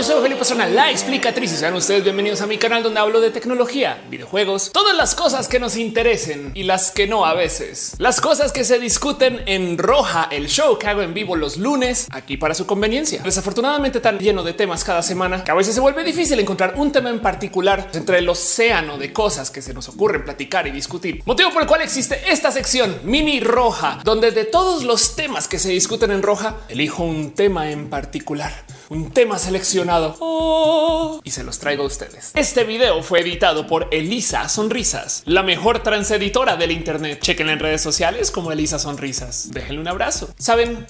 Yo soy Felipe Pastrana, la explicatriz y sean ustedes bienvenidos a mi canal donde hablo de tecnología, videojuegos, todas las cosas que nos interesen y las que no a veces. Las cosas que se discuten en Roja, el show que hago en vivo los lunes, aquí para su conveniencia. Desafortunadamente tan lleno de temas cada semana que a veces se vuelve difícil encontrar un tema en particular entre el océano de cosas que se nos ocurren platicar y discutir. Motivo por el cual existe esta sección mini Roja, donde de todos los temas que se discuten en Roja, elijo un tema en particular un tema seleccionado oh, y se los traigo a ustedes. Este video fue editado por Elisa Sonrisas, la mejor transeditora del Internet. Chequen en redes sociales como Elisa Sonrisas. Déjenle un abrazo. Saben,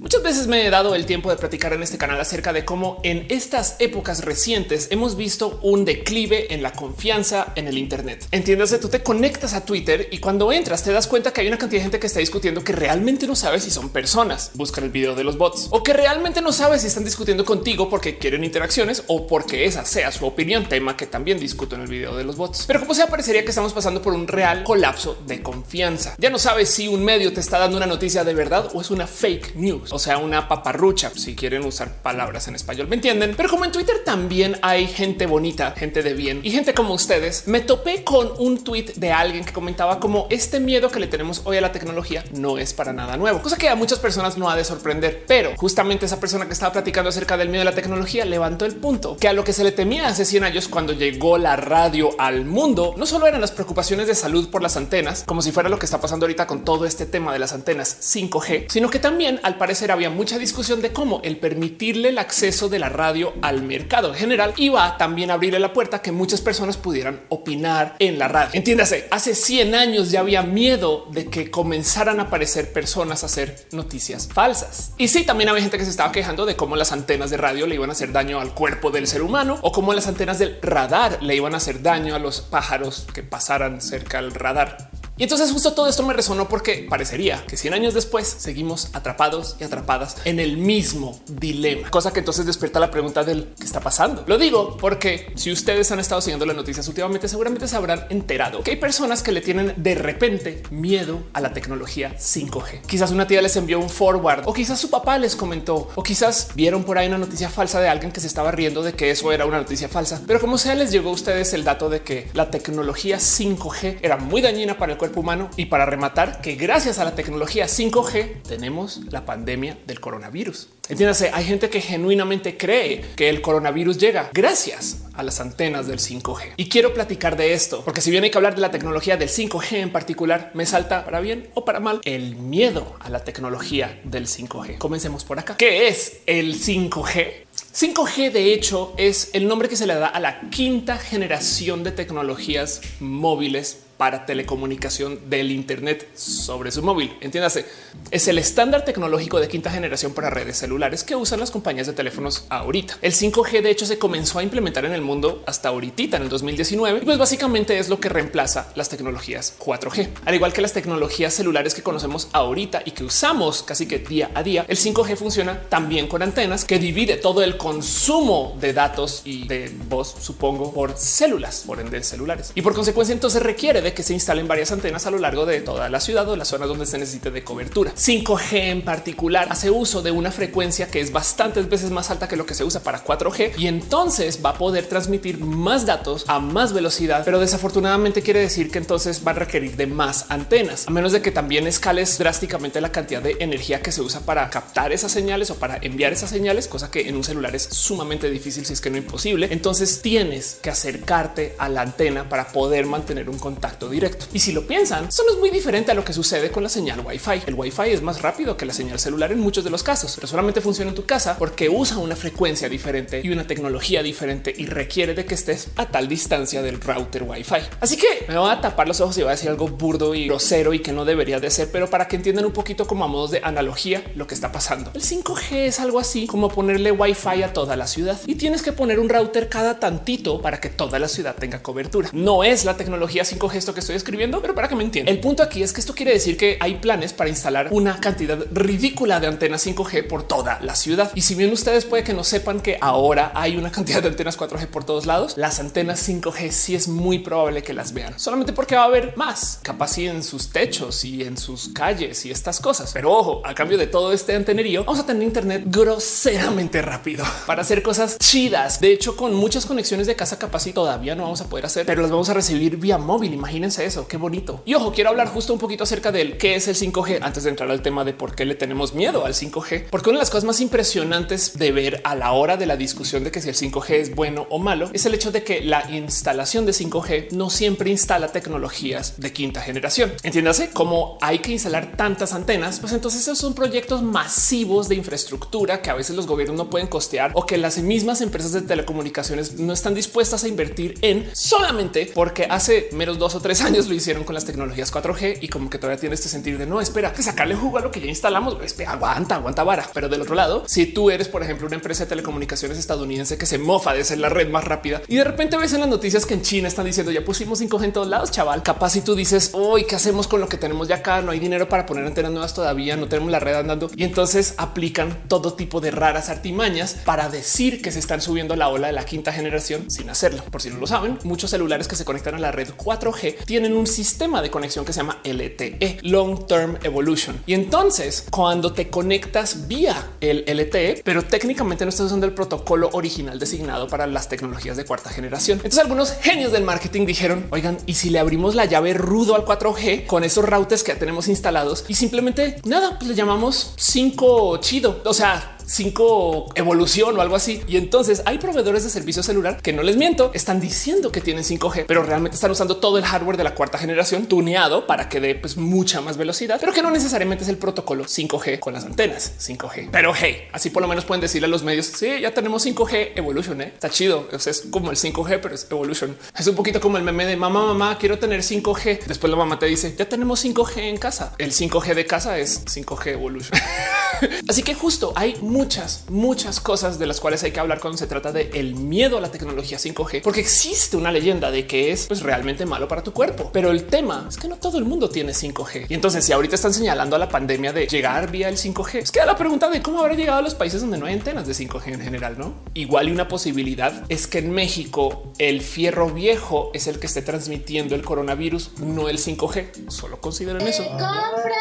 Muchas veces me he dado el tiempo de platicar en este canal acerca de cómo en estas épocas recientes hemos visto un declive en la confianza en el Internet. Entiéndase, tú te conectas a Twitter y cuando entras te das cuenta que hay una cantidad de gente que está discutiendo que realmente no sabe si son personas. Buscan el video de los bots o que realmente no sabe si están discutiendo contigo porque quieren interacciones o porque esa sea su opinión, tema que también discuto en el video de los bots. Pero como sea, parecería que estamos pasando por un real colapso de confianza. Ya no sabes si un medio te está dando una noticia de verdad o es una fake news o sea, una paparrucha, si quieren usar palabras en español, me entienden. Pero como en Twitter también hay gente bonita, gente de bien y gente como ustedes, me topé con un tweet de alguien que comentaba como este miedo que le tenemos hoy a la tecnología no es para nada nuevo, cosa que a muchas personas no ha de sorprender. Pero justamente esa persona que estaba platicando acerca del miedo de la tecnología levantó el punto que a lo que se le temía hace 100 años cuando llegó la radio al mundo, no solo eran las preocupaciones de salud por las antenas, como si fuera lo que está pasando ahorita con todo este tema de las antenas 5G, sino que también al parecer había mucha discusión de cómo el permitirle el acceso de la radio al mercado en general iba también a abrirle la puerta que muchas personas pudieran opinar en la radio. Entiéndase, hace 100 años ya había miedo de que comenzaran a aparecer personas a hacer noticias falsas. Y sí, también había gente que se estaba quejando de cómo las antenas de radio le iban a hacer daño al cuerpo del ser humano o cómo las antenas del radar le iban a hacer daño a los pájaros que pasaran cerca al radar. Y entonces justo todo esto me resonó porque parecería que 100 años después seguimos atrapados y atrapadas en el mismo dilema, cosa que entonces despierta la pregunta del qué está pasando. Lo digo porque si ustedes han estado siguiendo las noticias últimamente, seguramente se habrán enterado que hay personas que le tienen de repente miedo a la tecnología 5G. Quizás una tía les envió un forward o quizás su papá les comentó o quizás vieron por ahí una noticia falsa de alguien que se estaba riendo de que eso era una noticia falsa. Pero como sea, les llegó a ustedes el dato de que la tecnología 5G era muy dañina para el cuerpo humano y para rematar que gracias a la tecnología 5G tenemos la pandemia del coronavirus. Entiéndase, hay gente que genuinamente cree que el coronavirus llega gracias a las antenas del 5G. Y quiero platicar de esto, porque si bien hay que hablar de la tecnología del 5G en particular, me salta para bien o para mal el miedo a la tecnología del 5G. Comencemos por acá. ¿Qué es el 5G? 5G de hecho es el nombre que se le da a la quinta generación de tecnologías móviles para telecomunicación del Internet sobre su móvil. Entiéndase, es el estándar tecnológico de quinta generación para redes celulares que usan las compañías de teléfonos ahorita. El 5G de hecho se comenzó a implementar en el mundo hasta ahorita en el 2019 y pues básicamente es lo que reemplaza las tecnologías 4G. Al igual que las tecnologías celulares que conocemos ahorita y que usamos casi que día a día, el 5G funciona también con antenas que divide todo el consumo de datos y de voz, supongo, por células, por ende celulares. Y por consecuencia entonces requiere de que se instalen varias antenas a lo largo de toda la ciudad o las zonas donde se necesite de cobertura. 5G en particular hace uso de una frecuencia que es bastantes veces más alta que lo que se usa para 4G y entonces va a poder transmitir más datos a más velocidad, pero desafortunadamente quiere decir que entonces va a requerir de más antenas, a menos de que también escales drásticamente la cantidad de energía que se usa para captar esas señales o para enviar esas señales, cosa que en un celular es sumamente difícil, si es que no imposible. Entonces tienes que acercarte a la antena para poder mantener un contacto directo. Y si lo piensan, eso es muy diferente a lo que sucede con la señal Wi-Fi. El Wi-Fi es más rápido que la señal celular en muchos de los casos, pero solamente funciona en tu casa porque usa una frecuencia diferente y una tecnología diferente y requiere de que estés a tal distancia del router Wi-Fi. Así que me voy a tapar los ojos y voy a decir algo burdo y grosero y que no debería de ser, pero para que entiendan un poquito como a modos de analogía lo que está pasando. El 5G es algo así como ponerle Wi-Fi a toda la ciudad y tienes que poner un router cada tantito para que toda la ciudad tenga cobertura. No es la tecnología 5G esto que estoy escribiendo, pero para que me entiendan. El punto aquí es que esto quiere decir que hay planes para instalar una cantidad ridícula de antenas 5G por toda la ciudad. Y si bien ustedes puede que no sepan que ahora hay una cantidad de antenas 4G por todos lados, las antenas 5G sí es muy probable que las vean, solamente porque va a haber más capacidad en sus techos y en sus calles y estas cosas. Pero ojo, a cambio de todo este antenerío, vamos a tener internet groseramente rápido para hacer cosas chidas. De hecho, con muchas conexiones de casa capaz y todavía no vamos a poder hacer, pero las vamos a recibir vía móvil. Imagínense eso, qué bonito. Y ojo, quiero hablar justo un poquito acerca del qué es el 5G antes de entrar al tema de por qué le tenemos miedo al 5G, porque una de las cosas más impresionantes de ver a la hora de la discusión de que si el 5G es bueno o malo es el hecho de que la instalación de 5G no siempre instala tecnologías de quinta generación. Entiéndase cómo hay que instalar tantas antenas, pues entonces esos son proyectos masivos de infraestructura que a veces los gobiernos no pueden costear o que las mismas empresas de telecomunicaciones no están dispuestas a invertir en solamente porque hace menos dos o tres años lo hicieron con las tecnologías 4G y como que todavía tiene este sentido de no espera que sacarle jugo a lo que ya instalamos. Espera, aguanta, aguanta vara. Pero del otro lado, si tú eres, por ejemplo, una empresa de telecomunicaciones estadounidense que se mofa de ser la red más rápida y de repente ves en las noticias que en China están diciendo ya pusimos 5G en todos lados, chaval. Capaz si tú dices hoy qué hacemos con lo que tenemos ya acá, no hay dinero para poner antenas nuevas todavía, no tenemos la red andando y entonces aplican todo tipo de raras artimañas para decir que se están subiendo la ola de la quinta generación sin hacerlo. Por si no lo saben, muchos celulares que se conectan a la red 4G tienen un sistema de conexión que se llama LTE, Long Term Evolution. Y entonces cuando te conectas vía el LTE, pero técnicamente no estás usando el protocolo original designado para las tecnologías de cuarta generación. Entonces algunos genios del marketing dijeron, oigan, y si le abrimos la llave rudo al 4G con esos routers que ya tenemos instalados y simplemente nada, pues le llamamos 5 chido. O sea, 5 evolución o algo así. Y entonces hay proveedores de servicio celular que no les miento, están diciendo que tienen 5G, pero realmente están usando todo el hardware de la cuarta generación tuneado para que dé pues, mucha más velocidad, pero que no necesariamente es el protocolo 5G con las antenas 5G. Pero hey, así por lo menos pueden decirle a los medios, sí, ya tenemos 5G Evolution, está chido. es como el 5G, pero es Evolution. Es un poquito como el meme de mamá, mamá, quiero tener 5G. Después la mamá te dice, ya tenemos 5G en casa. El 5G de casa es 5G Evolution. así que justo hay muchas, muchas cosas de las cuales hay que hablar cuando se trata de el miedo a la tecnología 5G, porque existe una leyenda de que es pues, realmente malo para tu cuerpo. Pero el tema es que no todo el mundo tiene 5G. Y entonces, si ahorita están señalando a la pandemia de llegar vía el 5G, es que la pregunta de cómo habrá llegado a los países donde no hay antenas de 5G en general, no? Igual y una posibilidad es que en México el fierro viejo es el que esté transmitiendo el coronavirus, no el 5G. Solo consideren eso. compran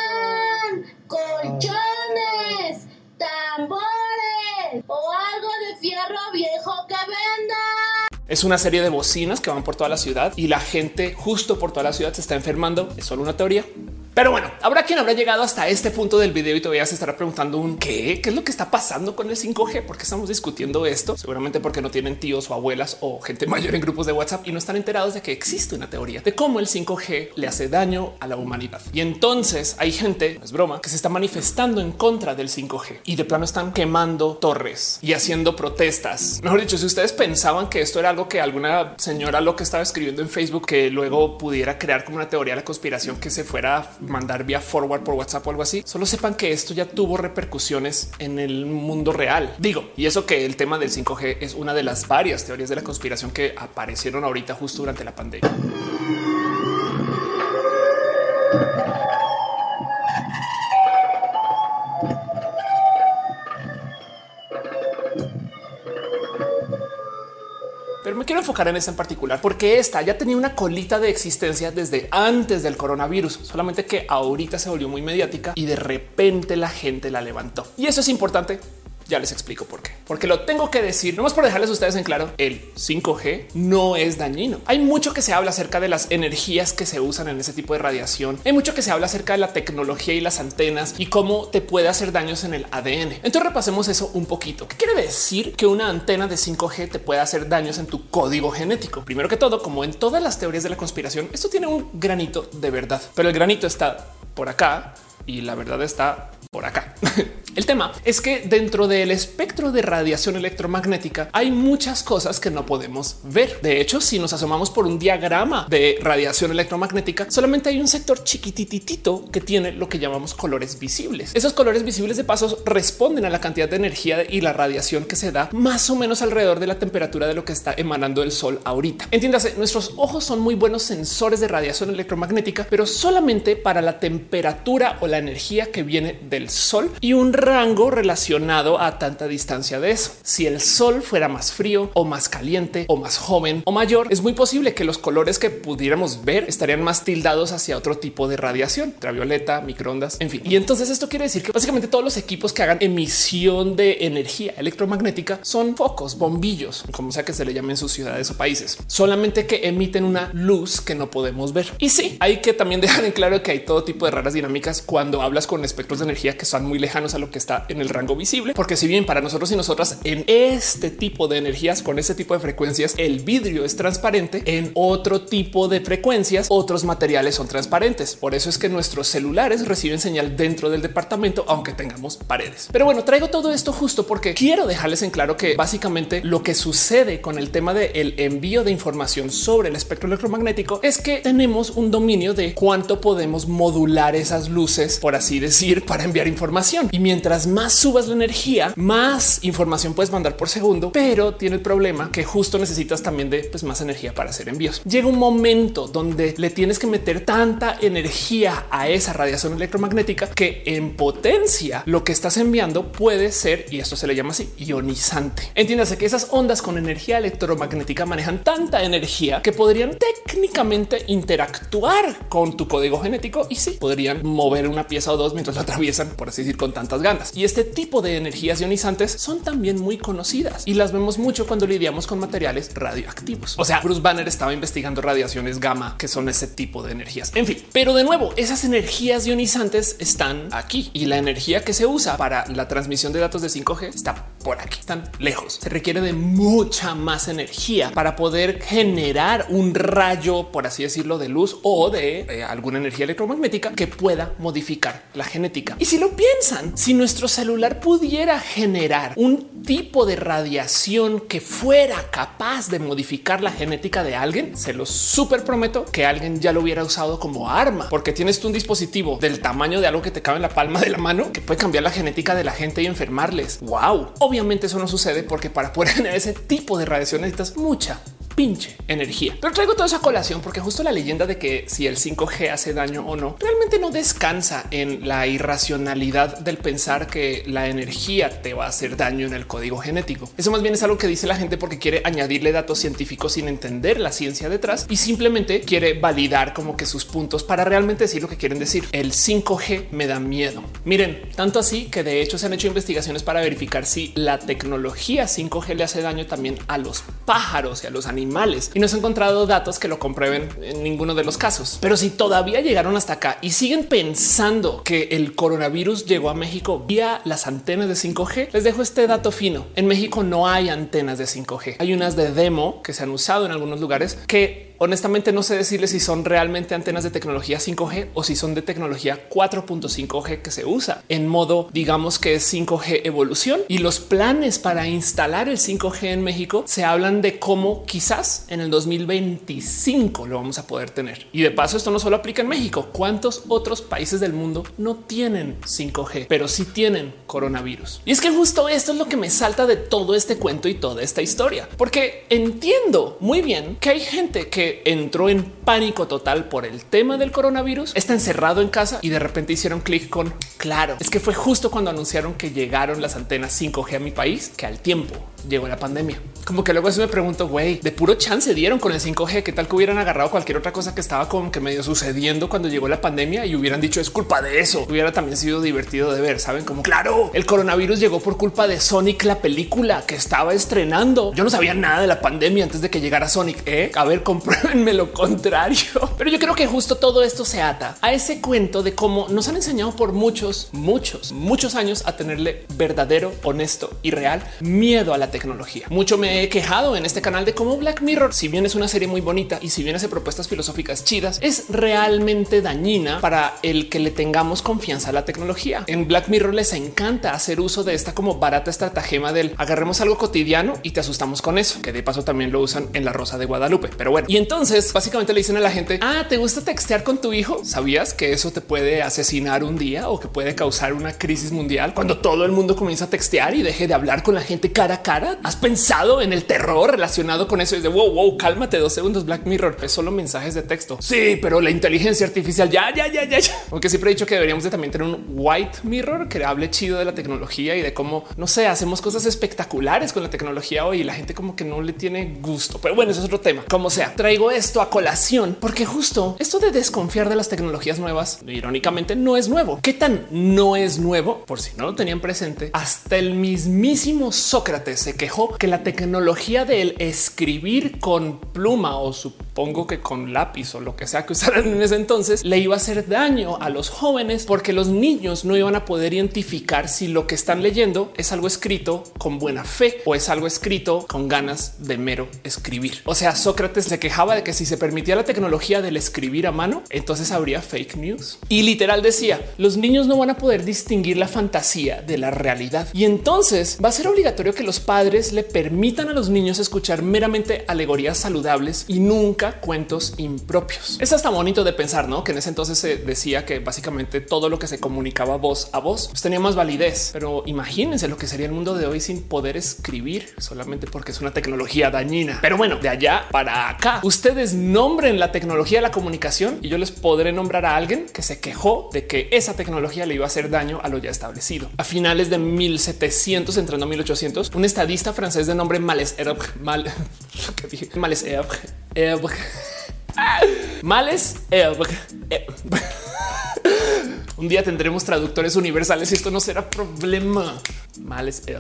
colchones, tambores o algo de fierro viejo que venda. Es una serie de bocinas que van por toda la ciudad y la gente justo por toda la ciudad se está enfermando. Es solo una teoría. Pero bueno, habrá quien habrá llegado hasta este punto del video y todavía se estará preguntando un qué, qué es lo que está pasando con el 5G, por qué estamos discutiendo esto. Seguramente porque no tienen tíos o abuelas o gente mayor en grupos de WhatsApp y no están enterados de que existe una teoría de cómo el 5G le hace daño a la humanidad. Y entonces hay gente, es broma, que se está manifestando en contra del 5G y de plano están quemando torres y haciendo protestas. Mejor dicho, si ustedes pensaban que esto era algo que alguna señora lo que estaba escribiendo en Facebook que luego pudiera crear como una teoría de la conspiración que se fuera mandar vía forward por WhatsApp o algo así, solo sepan que esto ya tuvo repercusiones en el mundo real. Digo, y eso que el tema del 5G es una de las varias teorías de la conspiración que aparecieron ahorita justo durante la pandemia. Me quiero enfocar en esta en particular porque esta ya tenía una colita de existencia desde antes del coronavirus, solamente que ahorita se volvió muy mediática y de repente la gente la levantó. Y eso es importante ya les explico por qué. Porque lo tengo que decir, no más por dejarles a ustedes en claro, el 5G no es dañino. Hay mucho que se habla acerca de las energías que se usan en ese tipo de radiación. Hay mucho que se habla acerca de la tecnología y las antenas y cómo te puede hacer daños en el ADN. Entonces repasemos eso un poquito. ¿Qué quiere decir que una antena de 5G te puede hacer daños en tu código genético? Primero que todo, como en todas las teorías de la conspiración, esto tiene un granito de verdad, pero el granito está por acá y la verdad está por acá. El tema es que dentro del espectro de radiación electromagnética hay muchas cosas que no podemos ver. De hecho, si nos asomamos por un diagrama de radiación electromagnética, solamente hay un sector chiquititito que tiene lo que llamamos colores visibles. Esos colores visibles de pasos responden a la cantidad de energía y la radiación que se da más o menos alrededor de la temperatura de lo que está emanando el sol ahorita. Entiéndase, nuestros ojos son muy buenos sensores de radiación electromagnética, pero solamente para la temperatura o la energía que viene del sol y un rango relacionado a tanta distancia de eso. Si el sol fuera más frío o más caliente o más joven o mayor, es muy posible que los colores que pudiéramos ver estarían más tildados hacia otro tipo de radiación, ultravioleta, microondas, en fin. Y entonces esto quiere decir que básicamente todos los equipos que hagan emisión de energía electromagnética son focos, bombillos, como sea que se le llamen en sus ciudades o países, solamente que emiten una luz que no podemos ver. Y sí, hay que también dejar en claro que hay todo tipo de raras dinámicas cuando hablas con espectros de energía que son muy lejanos a lo que está en el rango visible, porque si bien para nosotros y nosotras en este tipo de energías con ese tipo de frecuencias, el vidrio es transparente en otro tipo de frecuencias, otros materiales son transparentes. Por eso es que nuestros celulares reciben señal dentro del departamento, aunque tengamos paredes. Pero bueno, traigo todo esto justo porque quiero dejarles en claro que básicamente lo que sucede con el tema del envío de información sobre el espectro electromagnético es que tenemos un dominio de cuánto podemos modular esas luces, por así decir, para enviar información. Y mientras más subas la energía, más información puedes mandar por segundo, pero tiene el problema que justo necesitas también de pues, más energía para hacer envíos. Llega un momento donde le tienes que meter tanta energía a esa radiación electromagnética que en potencia lo que estás enviando puede ser, y esto se le llama así, ionizante. Entiéndase que esas ondas con energía electromagnética manejan tanta energía que podrían técnicamente interactuar con tu código genético y sí podrían mover una pieza o dos mientras la atraviesan, por así decir, con tantas ganas. Y este tipo de energías ionizantes son también muy conocidas y las vemos mucho cuando lidiamos con materiales radioactivos. O sea, Bruce Banner estaba investigando radiaciones gamma, que son ese tipo de energías. En fin, pero de nuevo, esas energías ionizantes están aquí y la energía que se usa para la transmisión de datos de 5G está por aquí, están lejos. Se requiere de mucha más energía para poder generar un rayo, por así decirlo, de luz o de eh, alguna energía electromagnética que pueda modificar la genética. Y si lo piensan, si nuestro celular pudiera generar un tipo de radiación que fuera capaz de modificar la genética de alguien, se lo súper prometo que alguien ya lo hubiera usado como arma, porque tienes un dispositivo del tamaño de algo que te cabe en la palma de la mano que puede cambiar la genética de la gente y enfermarles. Wow. Obviamente eso no sucede porque para poder generar ese tipo de radiación necesitas mucha, pinche energía. Pero traigo toda esa colación porque justo la leyenda de que si el 5G hace daño o no, realmente no descansa en la irracionalidad del pensar que la energía te va a hacer daño en el código genético. Eso más bien es algo que dice la gente porque quiere añadirle datos científicos sin entender la ciencia detrás y simplemente quiere validar como que sus puntos para realmente decir lo que quieren decir. El 5G me da miedo. Miren, tanto así que de hecho se han hecho investigaciones para verificar si la tecnología 5G le hace daño también a los pájaros y a los animales y no se han encontrado datos que lo comprueben en ninguno de los casos. Pero si todavía llegaron hasta acá y siguen pensando que el coronavirus llegó a México vía las antenas de 5G, les dejo este dato fino. En México no hay antenas de 5G. Hay unas de demo que se han usado en algunos lugares que honestamente no sé decirles si son realmente antenas de tecnología 5G o si son de tecnología 4.5G que se usa en modo, digamos que es 5G evolución y los planes para instalar el 5G en México se hablan de cómo quizás en el 2025 lo vamos a poder tener. Y de paso, esto no solo aplica en México. ¿Cuántos otros países del mundo no tienen 5G, pero sí tienen coronavirus? Y es que justo esto es lo que me salta de todo este cuento y toda esta historia, porque entiendo muy bien que hay gente que entró en pánico total por el tema del coronavirus, está encerrado en casa y de repente hicieron clic con claro. Es que fue justo cuando anunciaron que llegaron las antenas 5G a mi país que al tiempo llegó la pandemia. Como que luego eso me pregunto, güey, de puro chance dieron con el 5G, qué tal que hubieran agarrado cualquier otra cosa que estaba como que medio sucediendo cuando llegó la pandemia y hubieran dicho es culpa de eso. Hubiera también sido divertido de ver, saben como claro, el coronavirus llegó por culpa de Sonic, la película que estaba estrenando. Yo no sabía nada de la pandemia antes de que llegara Sonic. ¿eh? A ver, compruébenme lo contrario. Pero yo creo que justo todo esto se ata a ese cuento de cómo nos han enseñado por muchos, muchos, muchos años a tenerle verdadero, honesto y real miedo a la tecnología. Mucho me he quejado en este canal de cómo Black Mirror, si bien es una serie muy bonita y si bien hace propuestas filosóficas chidas, es realmente dañina para el que le tengamos confianza a la tecnología. En Black Mirror les encanta hacer uso de esta como barata estratagema del agarremos algo cotidiano y te asustamos con eso, que de paso también lo usan en la Rosa de Guadalupe. Pero bueno, y entonces básicamente le dicen a la gente, ah, ¿te gusta textear con tu hijo? ¿Sabías que eso te puede asesinar un día o que puede causar una crisis mundial cuando todo el mundo comienza a textear y deje de hablar con la gente cara a cara? ¿Has pensado en el terror relacionado con eso? Es de wow, wow, cálmate dos segundos. Black Mirror es solo mensajes de texto. Sí, pero la inteligencia artificial ya, ya, ya, ya, ya. Aunque siempre he dicho que deberíamos de también tener un white mirror que hable chido de la tecnología y de cómo no sé, hacemos cosas espectaculares con la tecnología hoy y la gente como que no le tiene gusto. Pero bueno, eso es otro tema. Como sea, traigo esto a colación porque justo esto de desconfiar de las tecnologías nuevas, irónicamente, no es nuevo. ¿Qué tan no es nuevo? Por si no lo tenían presente, hasta el mismísimo Sócrates se quejó que la tecnología del escribir con pluma o supongo que con lápiz o lo que sea que usaran en ese entonces le iba a hacer daño a los jóvenes porque los niños no iban a poder identificar si lo que están leyendo es algo escrito con buena fe o es algo escrito con ganas de mero escribir. O sea, Sócrates se quejaba de que si se permitía la tecnología del escribir a mano, entonces habría fake news. Y literal decía, los niños no van a poder distinguir la fantasía de la realidad. Y entonces va a ser obligatorio que los padres le permitan a los niños escuchar meramente alegorías saludables y nunca cuentos impropios. Es hasta bonito de pensar, ¿no? Que en ese entonces se decía que básicamente todo lo que se comunicaba voz a voz pues tenía más validez. Pero imagínense lo que sería el mundo de hoy sin poder escribir solamente porque es una tecnología dañina. Pero bueno, de allá para acá, ustedes nombren la tecnología de la comunicación y yo les podré nombrar a alguien que se quejó de que esa tecnología le iba a hacer daño a lo ya establecido. A finales de 1700, entrando a 1800, un estadista francés de nombre Males Mal, Males Males Un día tendremos traductores universales y esto no será problema. Males.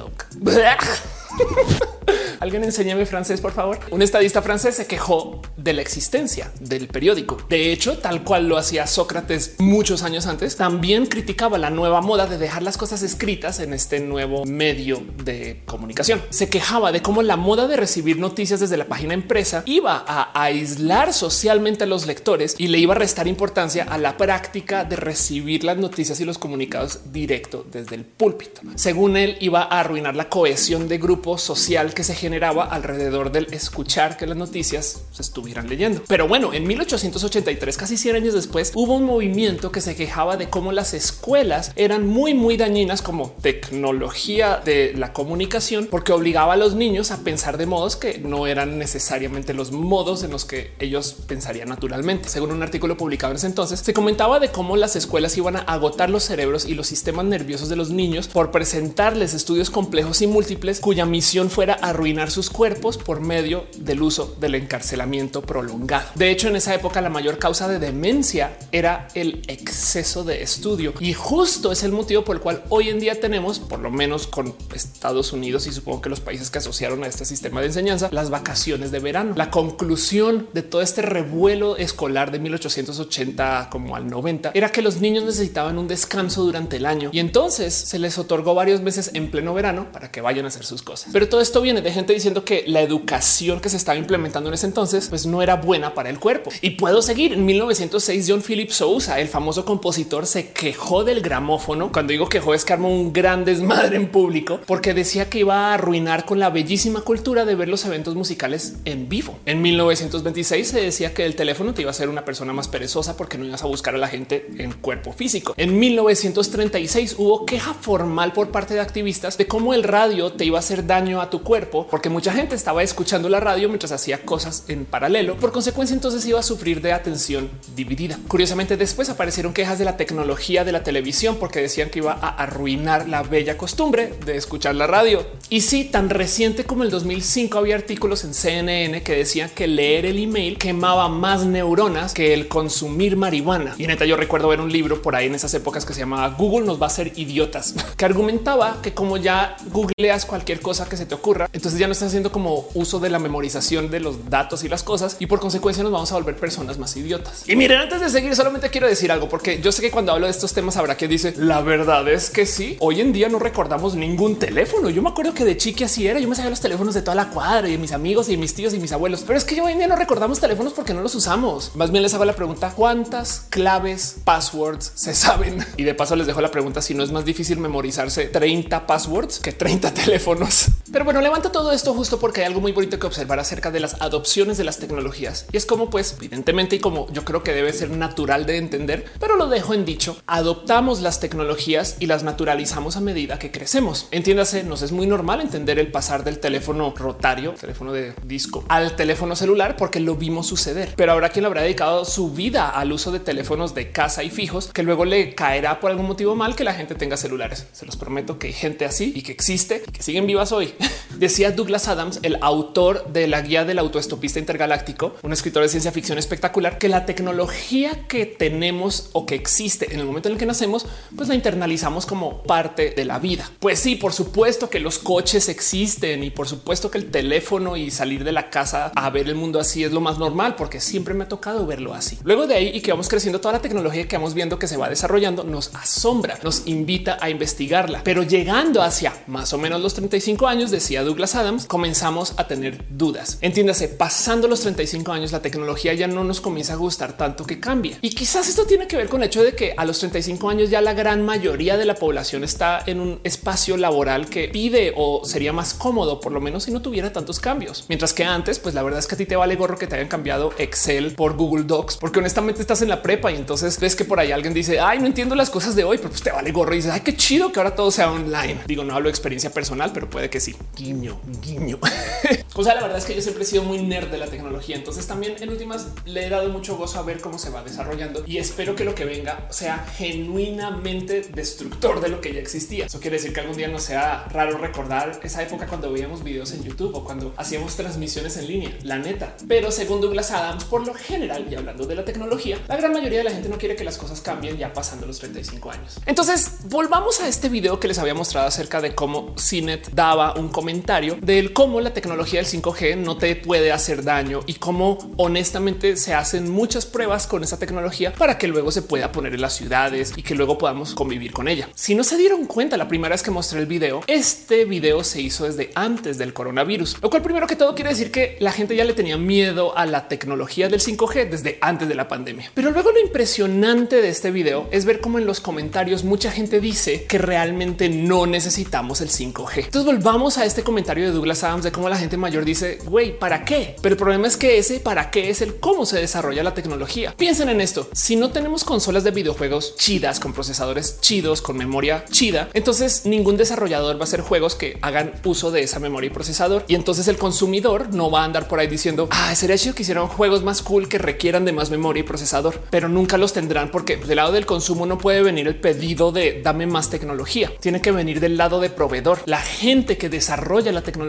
Alguien enséñame francés, por favor. Un estadista francés se quejó de la existencia del periódico. De hecho, tal cual lo hacía Sócrates muchos años antes, también criticaba la nueva moda de dejar las cosas escritas en este nuevo medio de comunicación. Se quejaba de cómo la moda de recibir noticias desde la página empresa iba a aislar socialmente a los lectores y le iba a restar importancia a la práctica de recibir las noticias y los comunicados directo desde el púlpito. Según él, iba a arruinar la cohesión de grupo social que se generaba alrededor del escuchar que las noticias se estuvieran leyendo. Pero bueno, en 1883, casi 100 años después, hubo un movimiento que se quejaba de cómo las escuelas eran muy, muy dañinas como tecnología de la comunicación, porque obligaba a los niños a pensar de modos que no eran necesariamente los modos en los que ellos pensarían naturalmente. Según un artículo publicado en ese entonces, se comentaba de cómo las escuelas iban a agotar los cerebros y los sistemas nerviosos de los niños por presentarles estudios complejos y múltiples cuya misión fuera arruinar sus cuerpos por medio del uso del encarcelamiento prolongado. De hecho, en esa época la mayor causa de demencia era el exceso de estudio y justo es el motivo por el cual hoy en día tenemos, por lo menos con Estados Unidos y supongo que los países que asociaron a este sistema de enseñanza, las vacaciones de verano. La conclusión de todo este revuelo escolar de 1880 como al 90 era que los niños necesitaban un descanso durante el año y entonces se les otorgó varios meses en pleno verano para que vayan a hacer sus cosas. Pero todo esto viene de gente diciendo que la educación que se estaba implementando en ese entonces pues no era buena para el cuerpo. Y puedo seguir. En 1906 John Philip Sousa, el famoso compositor, se quejó del gramófono. Cuando digo quejó es que armó un gran desmadre en público porque decía que iba a arruinar con la bellísima cultura de ver los eventos musicales en vivo. En 1926 se decía que el teléfono te iba a ser una persona más perezosa porque no ibas a buscar a la gente en cuerpo físico. En 1936 hubo queja formal por parte de activistas de cómo el radio te iba a hacer daño a tu cuerpo porque mucha gente estaba escuchando la radio mientras hacía cosas en paralelo. Por consecuencia, entonces iba a sufrir de atención dividida. Curiosamente, después aparecieron quejas de la tecnología de la televisión porque decían que iba a arruinar la bella costumbre de escuchar la radio. Y sí, tan reciente como el 2005 había artículos en CNN que decían que leer el email quemaba más neuronas que el consumir marihuana. Y neta, yo recuerdo ver un libro por ahí en esas épocas que se llamaba Google nos va a hacer idiotas, que argumentaba que como ya googleas cualquier cosa que se te ocurra, entonces ya no está haciendo como uso de la memorización de los datos y las cosas y por consecuencia nos vamos a volver personas más idiotas. Y miren, antes de seguir, solamente quiero decir algo porque yo sé que cuando hablo de estos temas habrá que dice la verdad es que sí. Hoy en día no recordamos ningún teléfono. Yo me acuerdo que de chiqui así era. Yo me sabía los teléfonos de toda la cuadra y de mis amigos y mis tíos y mis abuelos, pero es que hoy en día no recordamos teléfonos porque no los usamos. Más bien les hago la pregunta cuántas claves, passwords se saben y de paso les dejo la pregunta si no es más difícil memorizarse 30 passwords que 30 teléfonos. Pero bueno, levanto todo esto justo porque hay algo muy bonito que observar acerca de las adopciones de las tecnologías y es como pues evidentemente y como yo creo que debe ser natural de entender, pero lo dejo en dicho, adoptamos las tecnologías y las naturalizamos a medida que crecemos. Entiéndase, nos es muy normal entender el pasar del teléfono rotario, teléfono de disco, al teléfono celular porque lo vimos suceder. Pero ahora quien le habrá dedicado su vida al uso de teléfonos de casa y fijos que luego le caerá por algún motivo mal que la gente tenga celulares. Se los prometo que hay gente así y que existe y que siguen vivas hoy. Decía Douglas Adams, el autor de la guía del autoestopista intergaláctico, un escritor de ciencia ficción espectacular, que la tecnología que tenemos o que existe en el momento en el que nacemos, pues la internalizamos como parte de la vida. Pues sí, por supuesto que los coches existen y por supuesto que el teléfono y salir de la casa a ver el mundo así es lo más normal, porque siempre me ha tocado verlo así. Luego de ahí y que vamos creciendo toda la tecnología que vamos viendo que se va desarrollando nos asombra, nos invita a investigarla, pero llegando hacia más o menos los 35 años, decía Douglas Adams, comenzamos a tener dudas. Entiéndase, pasando los 35 años, la tecnología ya no nos comienza a gustar tanto que cambia. Y quizás esto tiene que ver con el hecho de que a los 35 años ya la gran mayoría de la población está en un espacio laboral que pide o sería más cómodo, por lo menos si no tuviera tantos cambios. Mientras que antes, pues la verdad es que a ti te vale gorro que te hayan cambiado Excel por Google Docs, porque honestamente estás en la prepa y entonces ves que por ahí alguien dice, ay, no entiendo las cosas de hoy, pero pues te vale gorro y dices, ay, qué chido que ahora todo sea online. Digo, no hablo de experiencia personal, pero puede que sí. Guiño, guiño. o sea, la verdad es que yo siempre he sido muy nerd de la tecnología. Entonces también en últimas le he dado mucho gozo a ver cómo se va desarrollando y espero que lo que venga sea genuinamente destructor de lo que ya existía. Eso quiere decir que algún día no sea raro recordar esa época cuando veíamos videos en YouTube o cuando hacíamos transmisiones en línea, la neta. Pero según Douglas Adams, por lo general y hablando de la tecnología, la gran mayoría de la gente no quiere que las cosas cambien ya pasando los 35 años. Entonces volvamos a este video que les había mostrado acerca de cómo CINET daba un comentario del cómo la tecnología del 5G no te puede hacer daño y cómo honestamente se hacen muchas pruebas con esa tecnología para que luego se pueda poner en las ciudades y que luego podamos convivir con ella. Si no se dieron cuenta la primera vez que mostré el video, este video se hizo desde antes del coronavirus, lo cual primero que todo quiere decir que la gente ya le tenía miedo a la tecnología del 5G desde antes de la pandemia. Pero luego lo impresionante de este video es ver cómo en los comentarios mucha gente dice que realmente no necesitamos el 5G. Entonces volvamos a este comentario de Douglas Adams de cómo la gente mayor dice, güey, ¿para qué? Pero el problema es que ese para qué es el cómo se desarrolla la tecnología. Piensen en esto. Si no tenemos consolas de videojuegos chidas con procesadores chidos, con memoria chida, entonces ningún desarrollador va a hacer juegos que hagan uso de esa memoria y procesador. Y entonces el consumidor no va a andar por ahí diciendo, ah, sería chido que hicieran juegos más cool que requieran de más memoria y procesador, pero nunca los tendrán porque del lado del consumo no puede venir el pedido de dame más tecnología. Tiene que venir del lado de proveedor. La gente que desarrolla la tecnología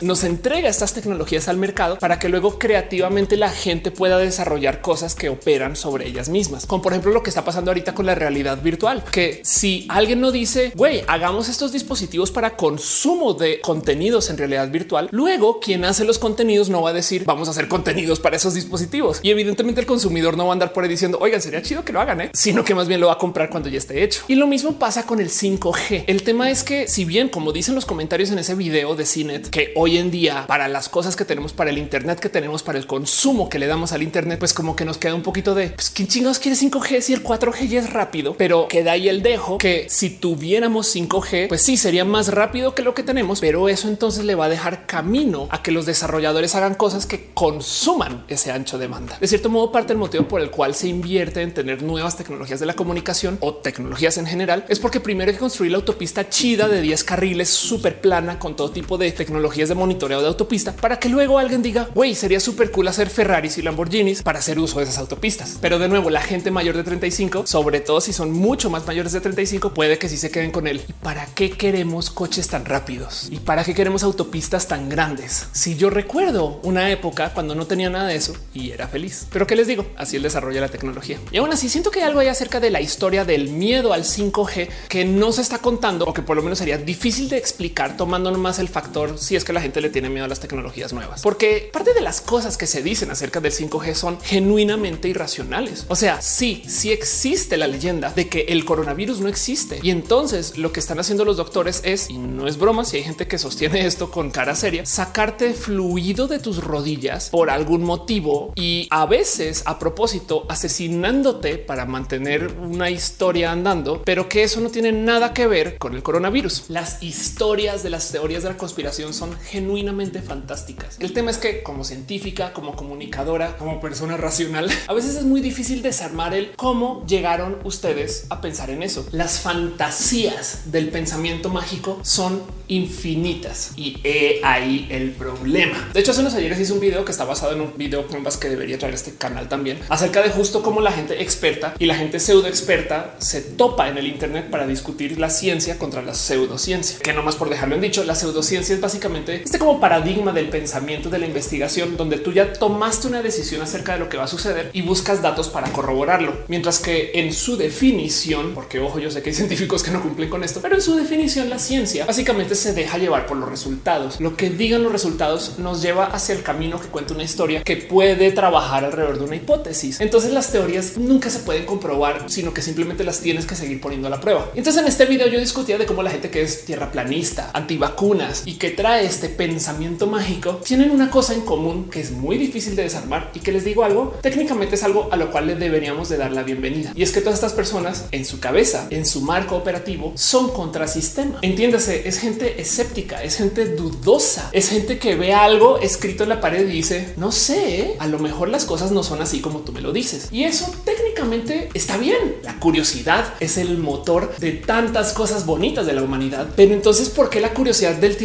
nos entrega estas tecnologías al mercado para que luego creativamente la gente pueda desarrollar cosas que operan sobre ellas mismas. Como por ejemplo lo que está pasando ahorita con la realidad virtual, que si alguien no dice, güey, hagamos estos dispositivos para consumo de contenidos en realidad virtual, luego quien hace los contenidos no va a decir, vamos a hacer contenidos para esos dispositivos. Y evidentemente el consumidor no va a andar por ahí diciendo, oigan, sería chido que lo hagan, ¿eh? sino que más bien lo va a comprar cuando ya esté hecho. Y lo mismo pasa con el 5G. El tema es que si bien, como dicen los comentarios en ese video de Que hoy en día para las cosas que tenemos, para el Internet que tenemos, para el consumo que le damos al Internet, pues como que nos queda un poquito de pues, quién chingados quiere 5G si el 4G ya es rápido, pero queda ahí el dejo que si tuviéramos 5G, pues sí sería más rápido que lo que tenemos, pero eso entonces le va a dejar camino a que los desarrolladores hagan cosas que consuman ese ancho de banda. De cierto modo, parte del motivo por el cual se invierte en tener nuevas tecnologías de la comunicación o tecnologías en general es porque primero hay que construir la autopista chida de 10 carriles súper plana con todo tipo de tecnologías de monitoreo de autopista autopista para que luego alguien diga, güey, sería súper cool hacer Ferraris y Lamborghinis para hacer uso de esas autopistas. Pero de nuevo, la gente mayor de 35, sobre todo si son mucho más mayores de 35, puede que sí se queden con él. ¿Y para qué queremos coches tan rápidos? ¿Y para qué queremos autopistas tan grandes? Si yo recuerdo una época cuando no tenía nada de eso y era feliz. Pero qué les digo, así el desarrollo de la tecnología. Y aún así siento que hay algo ahí acerca de la historia del miedo al 5G que no se está contando o que por lo menos sería difícil de explicar tomando nomás el factor si es que la gente le tiene miedo a las tecnologías nuevas. Porque parte de las cosas que se dicen acerca del 5G son genuinamente irracionales. O sea, sí, sí existe la leyenda de que el coronavirus no existe. Y entonces lo que están haciendo los doctores es, y no es broma, si hay gente que sostiene esto con cara seria, sacarte fluido de tus rodillas por algún motivo y a veces a propósito asesinándote para mantener una historia andando, pero que eso no tiene nada que ver con el coronavirus. Las historias de las teorías de la conspiración son genuinamente fantásticas. El tema es que como científica, como comunicadora, como persona racional, a veces es muy difícil desarmar el cómo llegaron ustedes a pensar en eso. Las fantasías del pensamiento mágico son infinitas y he ahí el problema. De hecho, hace unos ayeres hice un video que está basado en un video que debería traer este canal también acerca de justo cómo la gente experta y la gente pseudo experta se topa en el Internet para discutir la ciencia contra la pseudociencia, que no más por dejarlo en dicho, la pseudociencia es básicamente este como paradigma del pensamiento de la investigación, donde tú ya tomaste una decisión acerca de lo que va a suceder y buscas datos para corroborarlo, mientras que en su definición, porque ojo, yo sé que hay científicos que no cumplen con esto, pero en su definición la ciencia básicamente se deja llevar por los resultados. Lo que digan los resultados nos lleva hacia el camino que cuenta una historia que puede trabajar alrededor de una hipótesis. Entonces las teorías nunca se pueden comprobar, sino que simplemente las tienes que seguir poniendo a la prueba. Entonces en este video yo discutía de cómo la gente que es tierra planista, antivacunas y que trae este pensamiento mágico tienen una cosa en común que es muy difícil de desarmar y que les digo algo, técnicamente es algo a lo cual le deberíamos de dar la bienvenida. Y es que todas estas personas en su cabeza, en su marco operativo, son contrasistema. Entiéndase, es gente escéptica, es gente dudosa, es gente que ve algo escrito en la pared y dice, no sé, ¿eh? a lo mejor las cosas no son así como tú me lo dices. Y eso técnicamente está bien. La curiosidad es el motor de tantas cosas bonitas de la humanidad. Pero entonces, ¿por qué la curiosidad del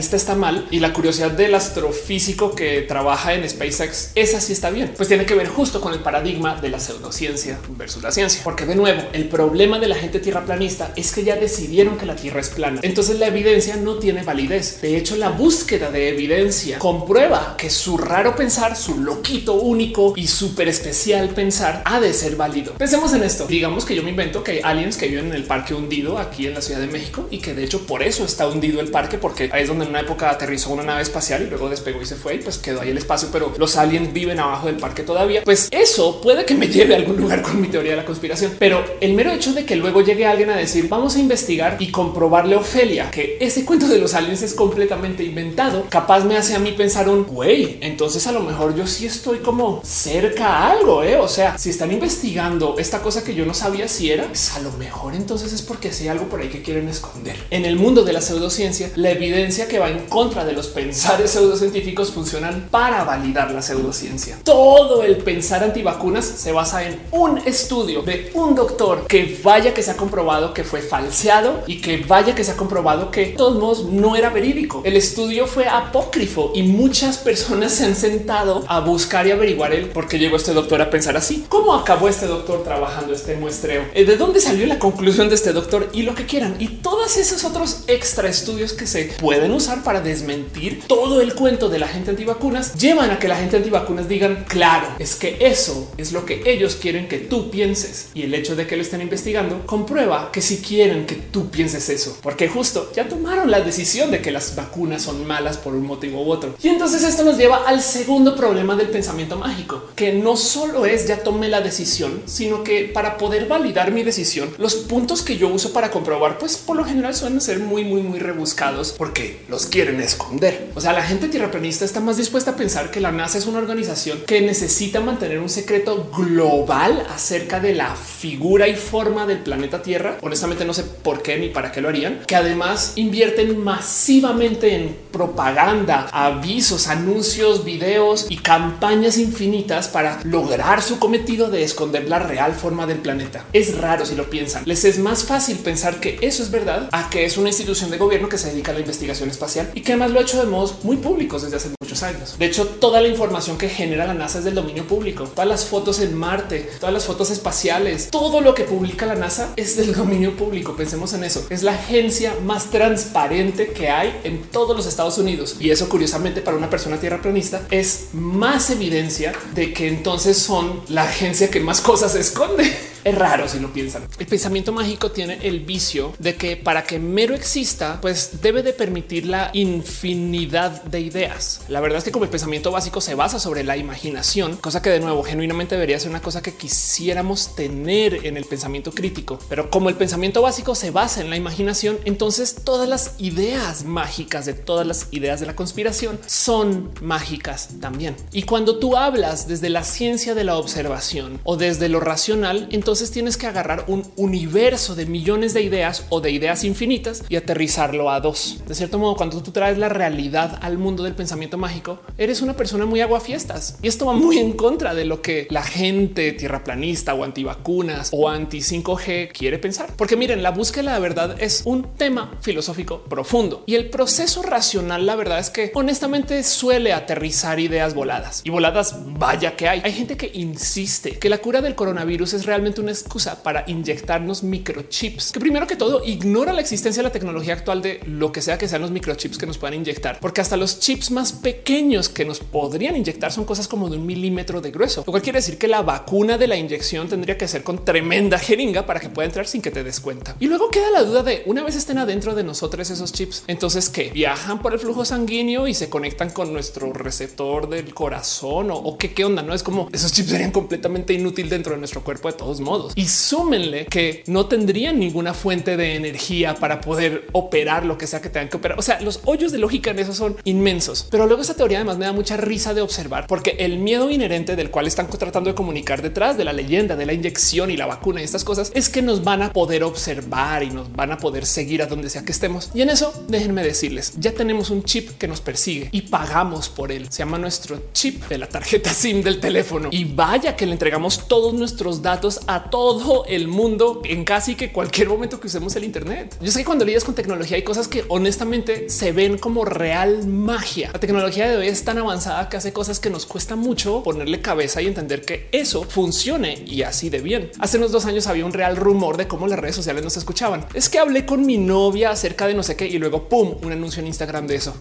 está mal y la curiosidad del astrofísico que trabaja en SpaceX, esa sí está bien? Pues tiene que ver justo con el paradigma de la pseudociencia versus la ciencia. Porque de nuevo, el problema de la gente tierraplanista es que ya decidieron que la Tierra es plana. Entonces la evidencia no tiene validez. De hecho, la búsqueda de evidencia comprueba que su raro pensar, su loquito único y súper especial pensar ha de ser válido. Pensemos en esto. Digamos que yo me invento que hay aliens que viven en el parque hundido aquí en la Ciudad de México y que de hecho por eso está hundido el parque, porque ahí es donde una época aterrizó una nave espacial y luego despegó y se fue y pues quedó ahí el espacio, pero los aliens viven abajo del parque todavía. Pues eso puede que me lleve a algún lugar con mi teoría de la conspiración, pero el mero hecho de que luego llegue alguien a decir vamos a investigar y comprobarle a Ofelia que ese cuento de los aliens es completamente inventado, capaz me hace a mí pensar un güey. Entonces a lo mejor yo sí estoy como cerca a algo. ¿eh? O sea, si están investigando esta cosa que yo no sabía si era, pues a lo mejor entonces es porque hay algo por ahí que quieren esconder. En el mundo de la pseudociencia, la evidencia que va en contra de los pensares pseudocientíficos funcionan para validar la pseudociencia. Todo el pensar antivacunas se basa en un estudio de un doctor que vaya que se ha comprobado que fue falseado y que vaya que se ha comprobado que de todos modos no era verídico. El estudio fue apócrifo y muchas personas se han sentado a buscar y averiguar el por qué llegó este doctor a pensar así. ¿Cómo acabó este doctor trabajando este muestreo? Eh, ¿De dónde salió la conclusión de este doctor? Y lo que quieran. Y todos esos otros extra estudios que se pueden usar para desmentir todo el cuento de la gente antivacunas llevan a que la gente antivacunas digan, claro, es que eso es lo que ellos quieren que tú pienses. Y el hecho de que lo estén investigando comprueba que si quieren que tú pienses eso, porque justo ya tomaron la decisión de que las vacunas son malas por un motivo u otro. Y entonces esto nos lleva al segundo problema del pensamiento mágico, que no solo es ya tomé la decisión, sino que para poder validar mi decisión, los puntos que yo uso para comprobar, pues por lo general suelen ser muy, muy, muy rebuscados porque los quieren esconder. O sea, la gente tierraplanista está más dispuesta a pensar que la NASA es una organización que necesita mantener un secreto global acerca de la figura y forma del planeta Tierra. Honestamente, no sé por qué ni para qué lo harían, que además invierten masivamente en propaganda, avisos, anuncios, videos y campañas infinitas para lograr su cometido de esconder la real forma del planeta. Es raro si lo piensan. Les es más fácil pensar que eso es verdad a que es una institución de gobierno que se dedica a la investigación y que además lo ha hecho de modos muy públicos desde hace muchos años. De hecho, toda la información que genera la NASA es del dominio público. Todas las fotos en Marte, todas las fotos espaciales, todo lo que publica la NASA es del dominio público. Pensemos en eso. Es la agencia más transparente que hay en todos los Estados Unidos. Y eso curiosamente para una persona tierra planista es más evidencia de que entonces son la agencia que más cosas esconde. Es raro si lo piensan. El pensamiento mágico tiene el vicio de que para que mero exista, pues debe de permitir la infinidad de ideas. La verdad es que como el pensamiento básico se basa sobre la imaginación, cosa que de nuevo genuinamente debería ser una cosa que quisiéramos tener en el pensamiento crítico. Pero como el pensamiento básico se basa en la imaginación, entonces todas las ideas mágicas de todas las ideas de la conspiración son mágicas también. Y cuando tú hablas desde la ciencia de la observación o desde lo racional, entonces entonces tienes que agarrar un universo de millones de ideas o de ideas infinitas y aterrizarlo a dos. De cierto modo, cuando tú traes la realidad al mundo del pensamiento mágico, eres una persona muy aguafiestas y esto va muy en contra de lo que la gente tierraplanista o antivacunas o anti 5G quiere pensar. Porque miren, la búsqueda de la verdad es un tema filosófico profundo y el proceso racional, la verdad es que honestamente suele aterrizar ideas voladas y voladas. Vaya que hay. Hay gente que insiste que la cura del coronavirus es realmente una excusa para inyectarnos microchips, que primero que todo ignora la existencia de la tecnología actual de lo que sea que sean los microchips que nos puedan inyectar, porque hasta los chips más pequeños que nos podrían inyectar son cosas como de un milímetro de grueso, lo cual quiere decir que la vacuna de la inyección tendría que ser con tremenda jeringa para que pueda entrar sin que te des cuenta. Y luego queda la duda de una vez estén adentro de nosotros esos chips, entonces que viajan por el flujo sanguíneo y se conectan con nuestro receptor del corazón o, qué, qué onda, no es como esos chips serían completamente inútil dentro de nuestro cuerpo de todos modos y súmenle que no tendrían ninguna fuente de energía para poder operar lo que sea que tengan que operar. O sea, los hoyos de lógica en eso son inmensos. Pero luego esa teoría además me da mucha risa de observar porque el miedo inherente del cual están tratando de comunicar detrás de la leyenda de la inyección y la vacuna y estas cosas es que nos van a poder observar y nos van a poder seguir a donde sea que estemos. Y en eso déjenme decirles, ya tenemos un chip que nos persigue y pagamos por él. Se llama nuestro chip de la tarjeta SIM del teléfono y vaya que le entregamos todos nuestros datos todo el mundo en casi que cualquier momento que usemos el Internet. Yo sé que cuando lidias con tecnología hay cosas que honestamente se ven como real magia. La tecnología de hoy es tan avanzada que hace cosas que nos cuesta mucho ponerle cabeza y entender que eso funcione y así de bien. Hace unos dos años había un real rumor de cómo las redes sociales nos escuchaban. Es que hablé con mi novia acerca de no sé qué y luego pum, un anuncio en Instagram de eso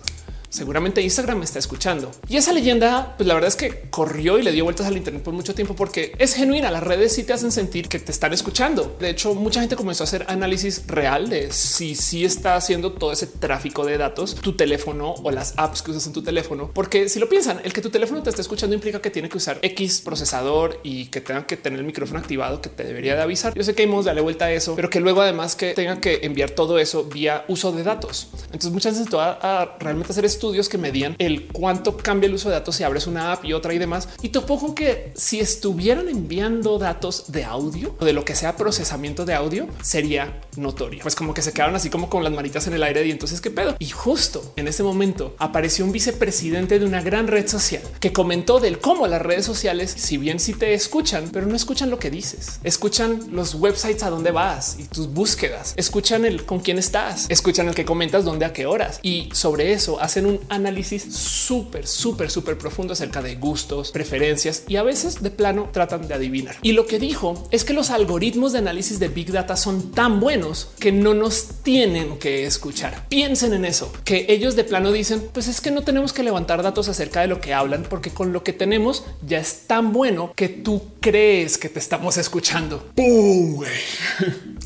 seguramente Instagram me está escuchando. Y esa leyenda, pues la verdad es que corrió y le dio vueltas al Internet por mucho tiempo porque es genuina. Las redes sí te hacen sentir que te están escuchando. De hecho, mucha gente comenzó a hacer análisis real de si sí está haciendo todo ese tráfico de datos, tu teléfono o las apps que usas en tu teléfono. Porque si lo piensan, el que tu teléfono te esté escuchando implica que tiene que usar X procesador y que tengan que tener el micrófono activado que te debería de avisar. Yo sé que de darle vuelta a eso, pero que luego además que tengan que enviar todo eso vía uso de datos. Entonces muchas veces va a realmente hacer esto estudios que medían el cuánto cambia el uso de datos si abres una app y otra y demás. Y topo con que si estuvieran enviando datos de audio o de lo que sea procesamiento de audio, sería notorio. Pues como que se quedaron así como con las manitas en el aire y entonces qué pedo. Y justo en ese momento apareció un vicepresidente de una gran red social que comentó del cómo las redes sociales, si bien sí te escuchan, pero no escuchan lo que dices, escuchan los websites a dónde vas y tus búsquedas, escuchan el con quién estás, escuchan el que comentas dónde a qué horas y sobre eso hacen un análisis súper, súper, súper profundo acerca de gustos, preferencias y a veces de plano tratan de adivinar. Y lo que dijo es que los algoritmos de análisis de Big Data son tan buenos que no nos tienen que escuchar. Piensen en eso, que ellos de plano dicen, pues es que no tenemos que levantar datos acerca de lo que hablan, porque con lo que tenemos ya es tan bueno que tú crees que te estamos escuchando. ¡Pum!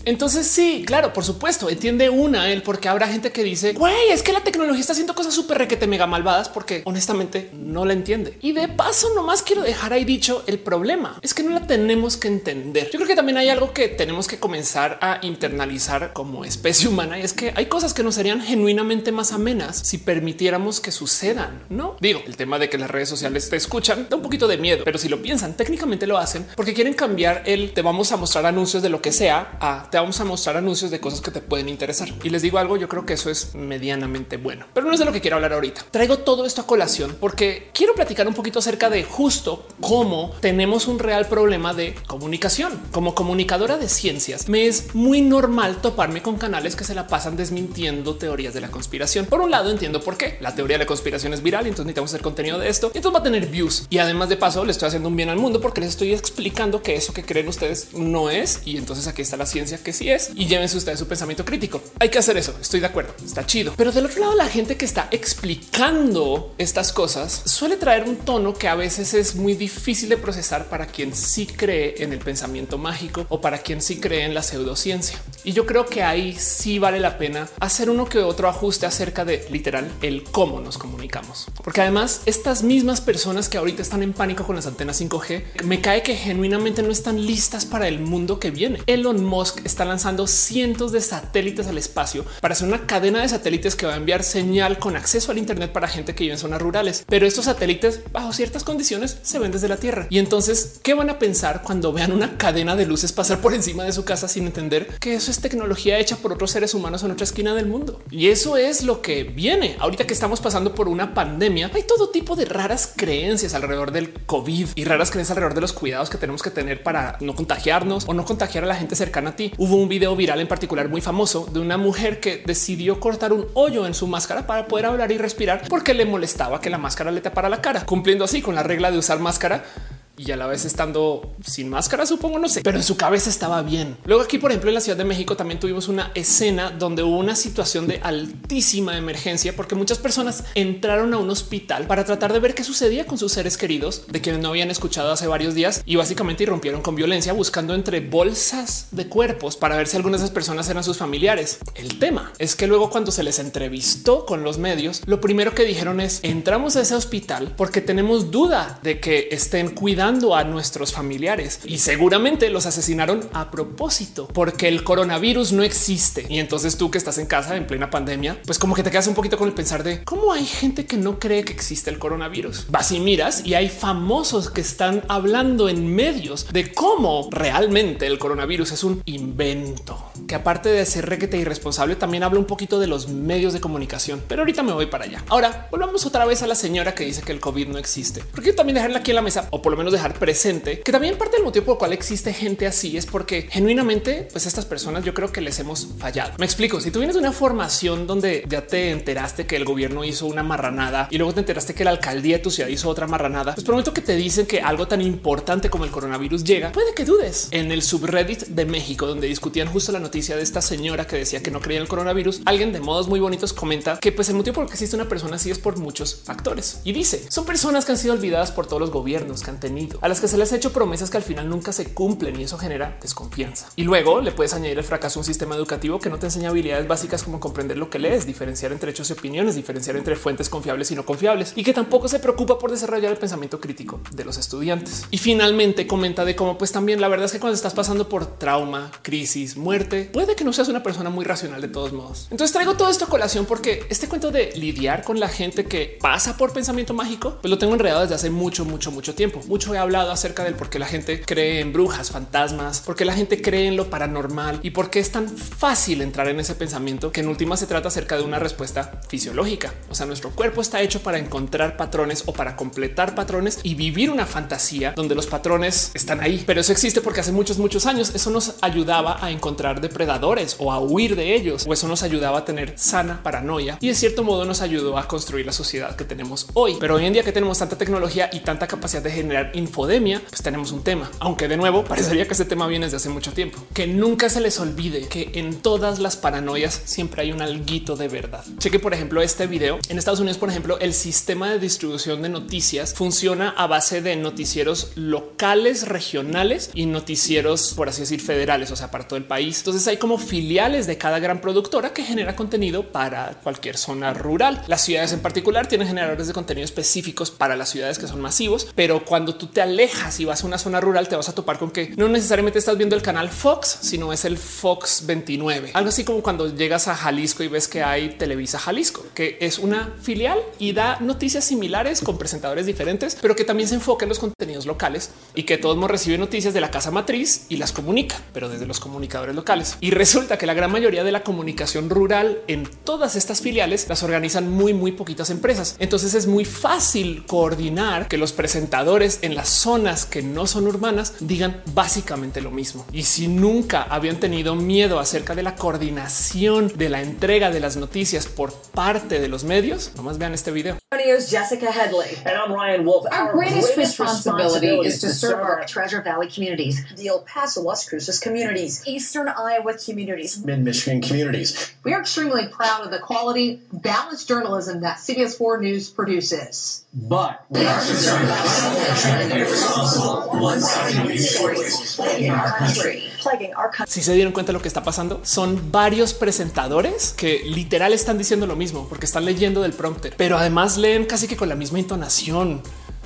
Entonces sí, claro, por supuesto, entiende una él porque habrá gente que dice, güey, es que la tecnología está haciendo cosas súper requete mega malvadas porque honestamente no la entiende. Y de paso, nomás quiero dejar ahí dicho el problema es que no la tenemos que entender. Yo creo que también hay algo que tenemos que comenzar a internalizar como especie humana y es que hay cosas que nos serían genuinamente más amenas si permitiéramos que sucedan. No digo el tema de que las redes sociales te escuchan da un poquito de miedo, pero si lo piensan, técnicamente lo hacen porque quieren cambiar el te vamos a mostrar anuncios de lo que sea a te vamos a mostrar anuncios de cosas que te pueden interesar. Y les digo algo, yo creo que eso es medianamente bueno, pero no es de lo que quiero hablar ahorita. Traigo todo esto a colación porque quiero platicar un poquito acerca de justo cómo tenemos un real problema de comunicación. Como comunicadora de ciencias, me es muy normal toparme con canales que se la pasan desmintiendo teorías de la conspiración. Por un lado, entiendo por qué la teoría de la conspiración es viral, y entonces necesitamos hacer contenido de esto. Y entonces va a tener views y además de paso le estoy haciendo un bien al mundo porque les estoy explicando que eso que creen ustedes no es. Y entonces aquí está la ciencia que sí es y llévense ustedes su pensamiento crítico. Hay que hacer eso. Estoy de acuerdo. Está chido. Pero del otro lado, la gente que está explicando estas cosas suele traer un tono que a veces es muy difícil de procesar para quien sí cree en el pensamiento mágico o para quien sí cree en la pseudociencia. Y yo creo que ahí sí vale la pena hacer uno que otro ajuste acerca de literal el cómo nos comunicamos. Porque además estas mismas personas que ahorita están en pánico con las antenas 5G, me cae que genuinamente no están listas para el mundo que viene. Elon Musk está lanzando cientos de satélites al espacio para hacer una cadena de satélites que va a enviar señal con acceso al Internet para gente que vive en zonas rurales. Pero estos satélites, bajo ciertas condiciones, se ven desde la Tierra. Y entonces, ¿qué van a pensar cuando vean una cadena de luces pasar por encima de su casa sin entender que eso es tecnología hecha por otros seres humanos en otra esquina del mundo? Y eso es lo que viene. Ahorita que estamos pasando por una pandemia, hay todo tipo de raras creencias alrededor del COVID y raras creencias alrededor de los cuidados que tenemos que tener para no contagiarnos o no contagiar a la gente cercana a ti. Hubo un video viral en particular muy famoso de una mujer que decidió cortar un hoyo en su máscara para poder hablar y respirar porque le molestaba que la máscara le tapara la cara, cumpliendo así con la regla de usar máscara y a la vez estando sin máscara, supongo, no sé, pero en su cabeza estaba bien. Luego aquí, por ejemplo, en la Ciudad de México también tuvimos una escena donde hubo una situación de altísima emergencia porque muchas personas entraron a un hospital para tratar de ver qué sucedía con sus seres queridos de quienes no habían escuchado hace varios días y básicamente irrumpieron con violencia buscando entre bolsas de cuerpos para ver si algunas de esas personas eran sus familiares. El tema es que luego cuando se les entrevistó con los medios, lo primero que dijeron es entramos a ese hospital porque tenemos duda de que estén cuidando a nuestros familiares y seguramente los asesinaron a propósito porque el coronavirus no existe. Y entonces tú que estás en casa en plena pandemia, pues como que te quedas un poquito con el pensar de cómo hay gente que no cree que existe el coronavirus. Vas y miras y hay famosos que están hablando en medios de cómo realmente el coronavirus es un invento que aparte de ser requete irresponsable, también habla un poquito de los medios de comunicación. Pero ahorita me voy para allá. Ahora volvamos otra vez a la señora que dice que el COVID no existe. Porque también dejarla aquí en la mesa o por lo menos dejar presente que también parte del motivo por el cual existe gente así es porque genuinamente, pues estas personas yo creo que les hemos fallado. Me explico. Si tú vienes de una formación donde ya te enteraste que el gobierno hizo una marranada y luego te enteraste que la alcaldía de tu ciudad hizo otra marranada, pues prometo que te dicen que algo tan importante como el coronavirus llega, puede que dudes. En el subreddit de México, donde discutían justo la noticia de esta señora que decía que no creía en el coronavirus, alguien de modos muy bonitos comenta que pues el motivo por el que existe una persona así es por muchos factores y dice son personas que han sido olvidadas por todos los gobiernos que han tenido, a las que se les ha hecho promesas que al final nunca se cumplen y eso genera desconfianza. Y luego le puedes añadir el fracaso a un sistema educativo que no te enseña habilidades básicas como comprender lo que lees, diferenciar entre hechos y opiniones, diferenciar entre fuentes confiables y no confiables y que tampoco se preocupa por desarrollar el pensamiento crítico de los estudiantes. Y finalmente comenta de cómo pues también la verdad es que cuando estás pasando por trauma, crisis, muerte, puede que no seas una persona muy racional de todos modos. Entonces traigo todo esto a colación porque este cuento de lidiar con la gente que pasa por pensamiento mágico, pues lo tengo enredado desde hace mucho, mucho, mucho tiempo. Mucho he hablado acerca del por qué la gente cree en brujas, fantasmas, por qué la gente cree en lo paranormal y por qué es tan fácil entrar en ese pensamiento que en última se trata acerca de una respuesta fisiológica. O sea, nuestro cuerpo está hecho para encontrar patrones o para completar patrones y vivir una fantasía donde los patrones están ahí. Pero eso existe porque hace muchos, muchos años eso nos ayudaba a encontrar depredadores o a huir de ellos, o eso nos ayudaba a tener sana paranoia y de cierto modo nos ayudó a construir la sociedad que tenemos hoy. Pero hoy en día que tenemos tanta tecnología y tanta capacidad de generar infodemia, pues tenemos un tema, aunque de nuevo parecería que este tema viene desde hace mucho tiempo. Que nunca se les olvide que en todas las paranoias siempre hay un alguito de verdad. Cheque, por ejemplo, este video. En Estados Unidos, por ejemplo, el sistema de distribución de noticias funciona a base de noticieros locales, regionales y noticieros, por así decir, federales, o sea, para todo el país. Entonces hay como filiales de cada gran productora que genera contenido para cualquier zona rural. Las ciudades en particular tienen generadores de contenido específicos para las ciudades que son masivos, pero cuando tú te alejas y vas a una zona rural, te vas a topar con que no necesariamente estás viendo el canal Fox, sino es el Fox 29. Algo así como cuando llegas a Jalisco y ves que hay Televisa Jalisco, que es una filial y da noticias similares con presentadores diferentes, pero que también se enfoca en los contenidos locales y que todos recibe noticias de la casa matriz y las comunica, pero desde los comunicadores locales. Y resulta que la gran mayoría de la comunicación rural en todas estas filiales las organizan muy, muy poquitas empresas. Entonces es muy fácil coordinar que los presentadores en las zonas que no son urbanas digan básicamente lo mismo. Y si nunca habían tenido miedo acerca de la coordinación de la entrega de las noticias por parte de los medios, nomás vean este video. Jessica Headley. And I'm Ryan Wolf. Our, our greatest, greatest responsibility, responsibility, is to serve our Treasure Valley communities, the El Paso Las Cruces communities, Eastern Iowa communities, Mid Michigan communities. We are extremely proud of the quality, balanced journalism that CBS 4 News produces. But we are concerned about Si se dieron cuenta de lo que está pasando, son varios presentadores que literal están diciendo lo mismo porque están leyendo del prompter, pero además leen casi que con la misma entonación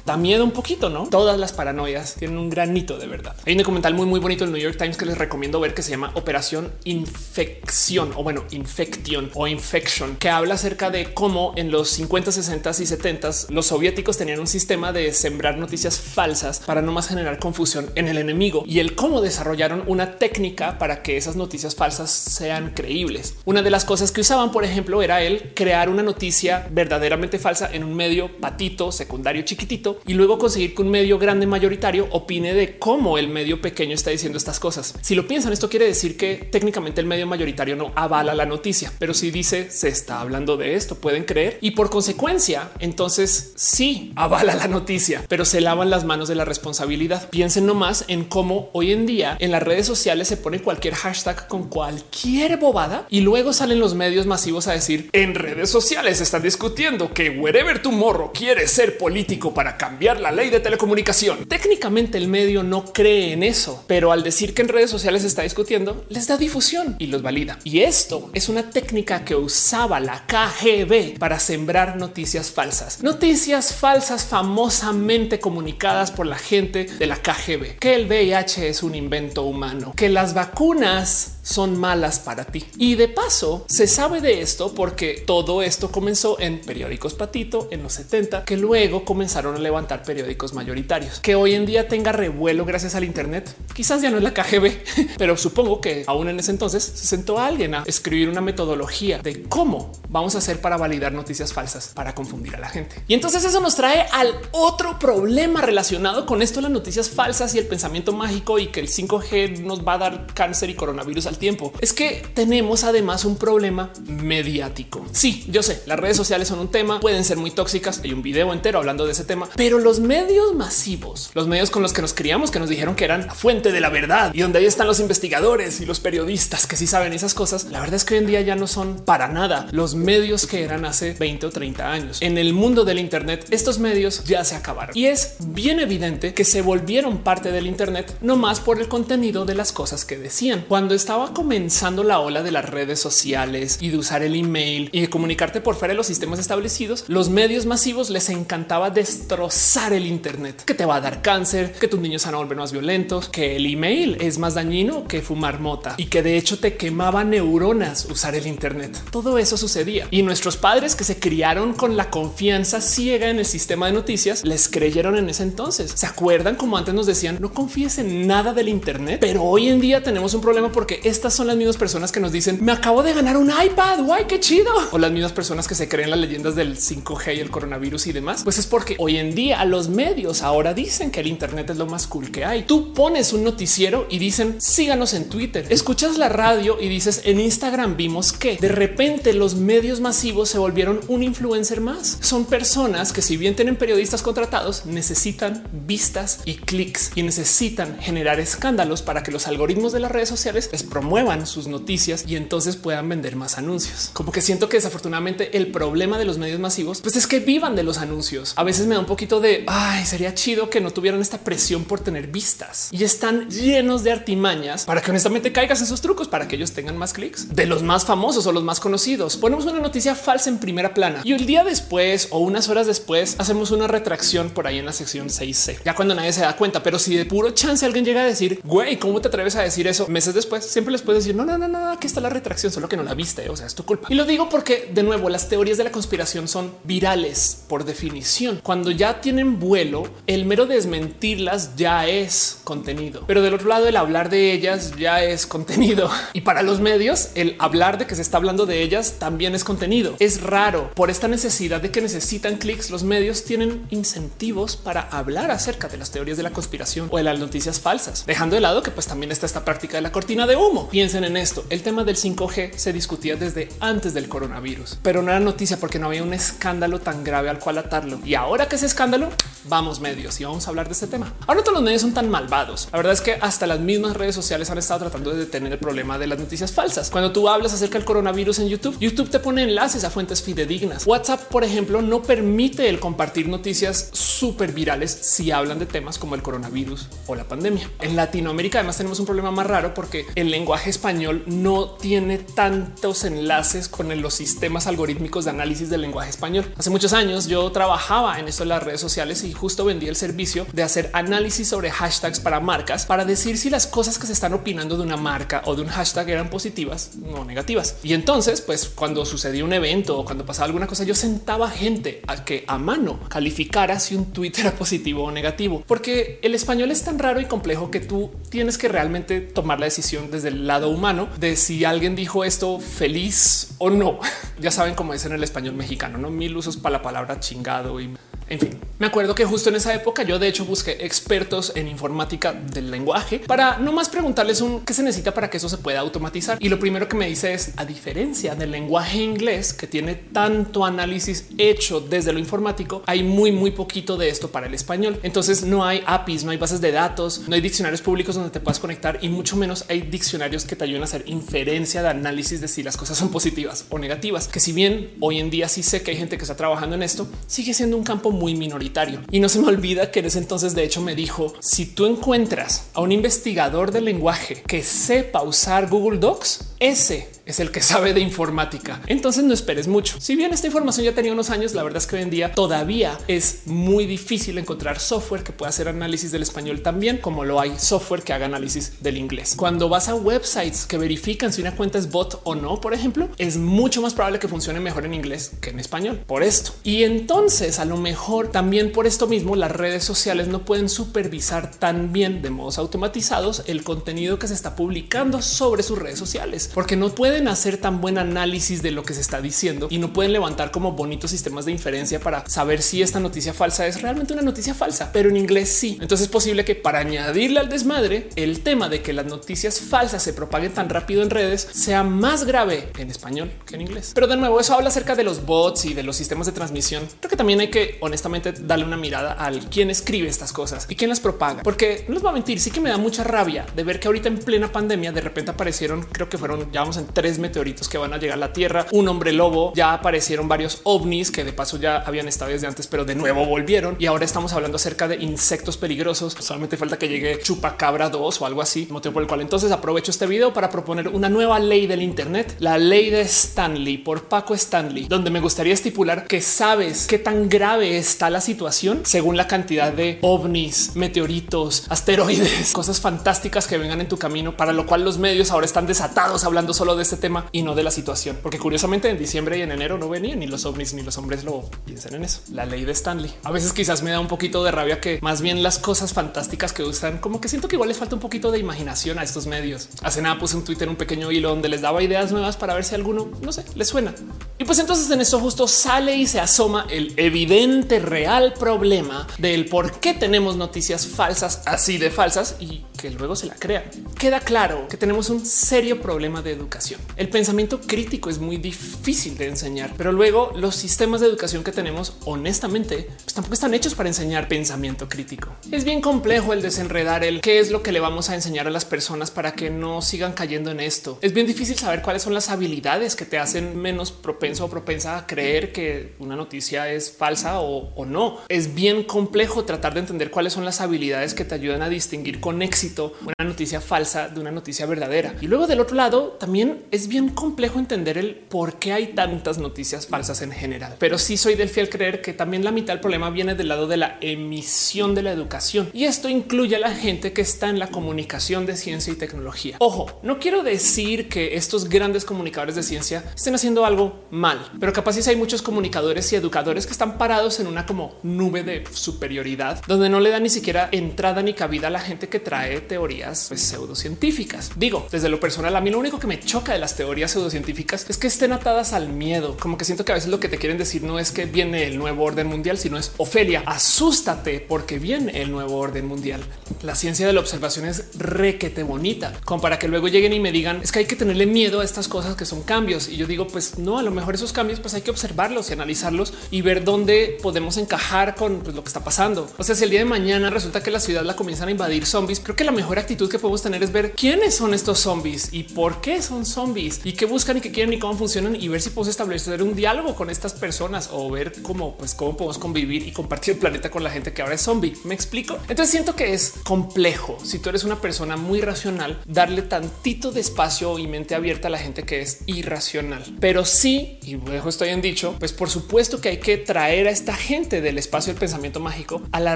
da miedo un poquito, no? Todas las paranoias tienen un granito de verdad. Hay un documental muy, muy bonito en New York Times que les recomiendo ver que se llama Operación Infección o bueno, Infection o Infection, que habla acerca de cómo en los 50, 60 y 70 los soviéticos tenían un sistema de sembrar noticias falsas para no más generar confusión en el enemigo y el cómo desarrollaron una técnica para que esas noticias falsas sean creíbles. Una de las cosas que usaban, por ejemplo, era el crear una noticia verdaderamente falsa en un medio patito secundario chiquitito y luego conseguir que un medio grande mayoritario opine de cómo el medio pequeño está diciendo estas cosas. Si lo piensan, esto quiere decir que técnicamente el medio mayoritario no avala la noticia, pero si dice se está hablando de esto, pueden creer y por consecuencia, entonces sí avala la noticia, pero se lavan las manos de la responsabilidad. Piensen nomás en cómo hoy en día en las redes sociales se pone cualquier hashtag con cualquier bobada y luego salen los medios masivos a decir en redes sociales están discutiendo que wherever tu morro quiere ser político para cambiar la ley de telecomunicación. Técnicamente el medio no cree en eso, pero al decir que en redes sociales está discutiendo, les da difusión y los valida. Y esto es una técnica que usaba la KGB para sembrar noticias falsas. Noticias falsas famosamente comunicadas por la gente de la KGB. Que el VIH es un invento humano, que las vacunas son malas para ti. Y de paso, se sabe de esto porque todo esto comenzó en periódicos patito en los 70, que luego comenzaron a levantar periódicos mayoritarios. Que hoy en día tenga revuelo gracias al Internet, quizás ya no es la KGB, pero supongo que aún en ese entonces se sentó alguien a escribir una metodología de cómo vamos a hacer para validar noticias falsas para confundir a la gente. Y entonces eso nos trae al otro problema relacionado con esto, las noticias falsas y el pensamiento mágico y que el 5G nos va a dar cáncer y coronavirus al tiempo. Es que tenemos además un problema mediático. Sí, yo sé, las redes sociales son un tema, pueden ser muy tóxicas. Hay un video entero hablando de ese tema, pero los medios masivos, los medios con los que nos criamos, que nos dijeron que eran la fuente de la verdad y donde ahí están los investigadores y los periodistas que sí saben esas cosas, la verdad es que hoy en día ya no son para nada los medios que eran hace 20 o 30 años. En el mundo del Internet, estos medios ya se acabaron y es bien evidente que se volvieron parte del Internet no más por el contenido de las cosas que decían. Cuando estaba comenzando la ola de las redes sociales y de usar el email y de comunicarte por fuera de los sistemas establecidos, los medios masivos les encantaba destrozar el Internet, que te va a dar cáncer, que tus niños van a volver más violentos, que el email es más dañino que fumar mota y que de hecho te quemaba neuronas usar el Internet. Todo eso sucedía y nuestros padres que se criaron con la confianza ciega en el sistema de noticias les creyeron en ese entonces. Se acuerdan como antes nos decían no confíes en nada del Internet, pero hoy en día tenemos un problema porque estas son las mismas personas que nos dicen me acabo de ganar un iPad. Guay, qué chido. O las mismas personas que se creen las leyendas del 5G y el coronavirus y demás. Pues es porque hoy en día los medios ahora dicen que el Internet es lo más cool que hay. Tú pones un noticiero y dicen síganos en Twitter, escuchas la radio y dices en Instagram vimos que de repente los medios masivos se volvieron un influencer más. Son personas que si bien tienen periodistas contratados necesitan vistas y clics y necesitan generar escándalos para que los algoritmos de las redes sociales les promuevan sus noticias y entonces puedan vender más anuncios. Como que siento que desafortunadamente el problema de los medios masivos pues es que vivan de los anuncios. A veces me da un poquito de ay, sería chido que no tuvieran esta presión por tener vistas y están llenos de artimañas para que honestamente caigas en sus trucos para que ellos tengan más clics de los más famosos o los más conocidos. Ponemos una noticia falsa en primera plana y el día después o unas horas después hacemos una retracción por ahí en la sección 6C, ya cuando nadie se da cuenta. Pero si de puro chance alguien llega a decir, güey, ¿cómo te atreves a decir eso? Meses después siempre les puedes decir, no, no, no, no, aquí está la retracción, solo que no la viste, o sea, es tu culpa. Y lo digo porque de nuevo las teorías de la conspiración son virales por definición. Cuando ya tienen vuelo, el mero desmentirlas ya es contenido, pero del otro lado el hablar de ellas ya es contenido. Y para los medios, el hablar de que se está hablando de ellas también es contenido. Es raro por esta necesidad de que necesitan clics. Los medios tienen incentivos para hablar acerca de las teorías de la conspiración o de las noticias falsas, dejando de lado que pues también está esta práctica de la cortina de humo. Piensen en esto. El tema del 5G se discutía desde antes del coronavirus, pero no era noticia porque no había un escándalo tan grave al cual atarlo. Y ahora que ese escándalo, vamos medios y vamos a hablar de este tema. Ahora todos los medios son tan malvados. La verdad es que hasta las mismas redes sociales han estado tratando de detener el problema de las noticias falsas. Cuando tú hablas acerca del coronavirus en YouTube, YouTube te pone enlaces a fuentes fidedignas. WhatsApp, por ejemplo, no permite el compartir noticias súper virales si hablan de temas como el coronavirus o la pandemia. En Latinoamérica además tenemos un problema más raro porque el lenguaje español no tiene tantos enlaces con los sistemas algorítmicos de análisis del lenguaje español. Hace muchos años yo trabajaba en esto de las redes sociales y justo vendí el servicio de hacer análisis sobre hashtags para marcas para decir si las cosas que se están opinando de una marca o de un hashtag eran positivas o negativas. Y entonces, pues cuando sucedía un evento o cuando pasaba alguna cosa, yo sentaba gente a que a mano calificara si un tweet era positivo o negativo, porque el español es tan raro y complejo que tú tienes que realmente tomar la decisión desde el lado humano de si alguien dijo esto feliz o no. ya saben cómo es en el español mexicano, no mil usos para la palabra chingado y en fin, me acuerdo que justo en esa época yo de hecho busqué expertos en informática del lenguaje para no más preguntarles un qué se necesita para que eso se pueda automatizar. Y lo primero que me dice es a diferencia del lenguaje inglés que tiene tanto análisis hecho desde lo informático, hay muy, muy poquito de esto para el español. Entonces no hay APIs, no hay bases de datos, no hay diccionarios públicos donde te puedas conectar y mucho menos hay diccionarios que te ayuden a hacer inferencia de análisis de si las cosas son positivas o negativas. Que si bien hoy en día sí sé que hay gente que está trabajando en esto, sigue siendo un campo muy minoritario. Y no se me olvida que en ese entonces, de hecho, me dijo, si tú encuentras a un investigador del lenguaje que sepa usar Google Docs, ese es el que sabe de informática. Entonces no esperes mucho. Si bien esta información ya tenía unos años, la verdad es que hoy en día todavía es muy difícil encontrar software que pueda hacer análisis del español también como lo hay software que haga análisis del inglés. Cuando vas a websites que verifican si una cuenta es bot o no, por ejemplo, es mucho más probable que funcione mejor en inglés que en español por esto. Y entonces a lo mejor también por esto mismo las redes sociales no pueden supervisar tan bien de modos automatizados el contenido que se está publicando sobre sus redes sociales, porque no pueden hacer tan buen análisis de lo que se está diciendo y no pueden levantar como bonitos sistemas de inferencia para saber si esta noticia falsa es realmente una noticia falsa, pero en inglés sí. Entonces es posible que para añadirle al desmadre el tema de que las noticias falsas se propaguen tan rápido en redes sea más grave en español que en inglés. Pero de nuevo, eso habla acerca de los bots y de los sistemas de transmisión. Creo que también hay que honestamente darle una mirada al quién escribe estas cosas y quién las propaga, porque no les voy a mentir, sí que me da mucha rabia de ver que ahorita en plena pandemia de repente aparecieron, creo que fueron, ya vamos en tres meteoritos que van a llegar a la Tierra, un hombre lobo, ya aparecieron varios ovnis que de paso ya habían estado desde antes, pero de nuevo volvieron y ahora estamos hablando acerca de insectos peligrosos. Solamente falta que llegue Chupacabra 2 o algo así, motivo por el cual entonces aprovecho este video para proponer una nueva ley del Internet, la ley de Stanley por Paco Stanley, donde me gustaría estipular que sabes qué tan grave está la situación según la cantidad de ovnis, meteoritos, asteroides, cosas fantásticas que vengan en tu camino, para lo cual los medios ahora están desatados hablando solo de este tema y no de la situación, porque curiosamente en diciembre y en enero no venían ni los ovnis ni los hombres lo piensan en eso. La ley de Stanley. A veces quizás me da un poquito de rabia que más bien las cosas fantásticas que usan, como que siento que igual les falta un poquito de imaginación a estos medios. Hace nada puse un Twitter, un pequeño hilo donde les daba ideas nuevas para ver si alguno, no sé, les suena. Y pues entonces en esto justo sale y se asoma el evidente real problema del por qué tenemos noticias falsas así de falsas y que luego se la crean. Queda claro que tenemos un serio problema de educación. El pensamiento crítico es muy difícil de enseñar, pero luego los sistemas de educación que tenemos, honestamente, pues tampoco están hechos para enseñar pensamiento crítico. Es bien complejo el desenredar el qué es lo que le vamos a enseñar a las personas para que no sigan cayendo en esto. Es bien difícil saber cuáles son las habilidades que te hacen menos propenso o propensa a creer que una noticia es falsa o, no. Es bien complejo tratar de entender cuáles son las habilidades que te ayudan a distinguir con éxito una noticia falsa de una noticia verdadera. Y luego del otro lado también es bien complejo entender el por qué hay tantas noticias falsas en general. Pero sí soy del fiel creer que también la mitad del problema viene del lado de la emisión de la educación. Y esto incluye a la gente que está en la comunicación de ciencia y tecnología. Ojo, no quiero decir que estos grandes comunicadores de ciencia estén haciendo algo mal, pero capaz si hay muchos comunicadores y educadores que están parados en una como nube de superioridad donde no le da ni siquiera entrada ni cabida a la gente que trae teorías pues, pseudocientíficas. Digo, desde lo personal, a mí lo único que me choca de las teorías pseudocientíficas es que estén atadas al miedo. Como que siento que a veces lo que te quieren decir no es que viene el nuevo orden mundial, sino es Ofelia, asústate porque viene el nuevo orden mundial. La ciencia de la observación es requete bonita, como para que luego lleguen y me digan es que hay que tenerle miedo a estas cosas que son cambios. Y yo digo, pues no, a lo mejor esos cambios, pues hay que observarlos y analizarlos y ver dónde podemos encajar con pues, lo que está pasando. O sea, si el día de mañana resulta que la ciudad la comienzan a invadir zombies, creo que la mejor actitud que podemos tener es ver quiénes son estos zombies y por qué son zombies y qué buscan y qué quieren y cómo funcionan y ver si podemos establecer un diálogo con estas personas o ver cómo, pues, cómo podemos convivir y compartir el planeta con la gente que ahora es zombie. Me explico. Entonces siento que es complejo. Si tú eres una persona muy racional, darle tantito de espacio y mente abierta a la gente que es irracional, pero sí, y luego estoy en dicho, pues por supuesto que hay que traer a esta gente del espacio del pensamiento mágico a la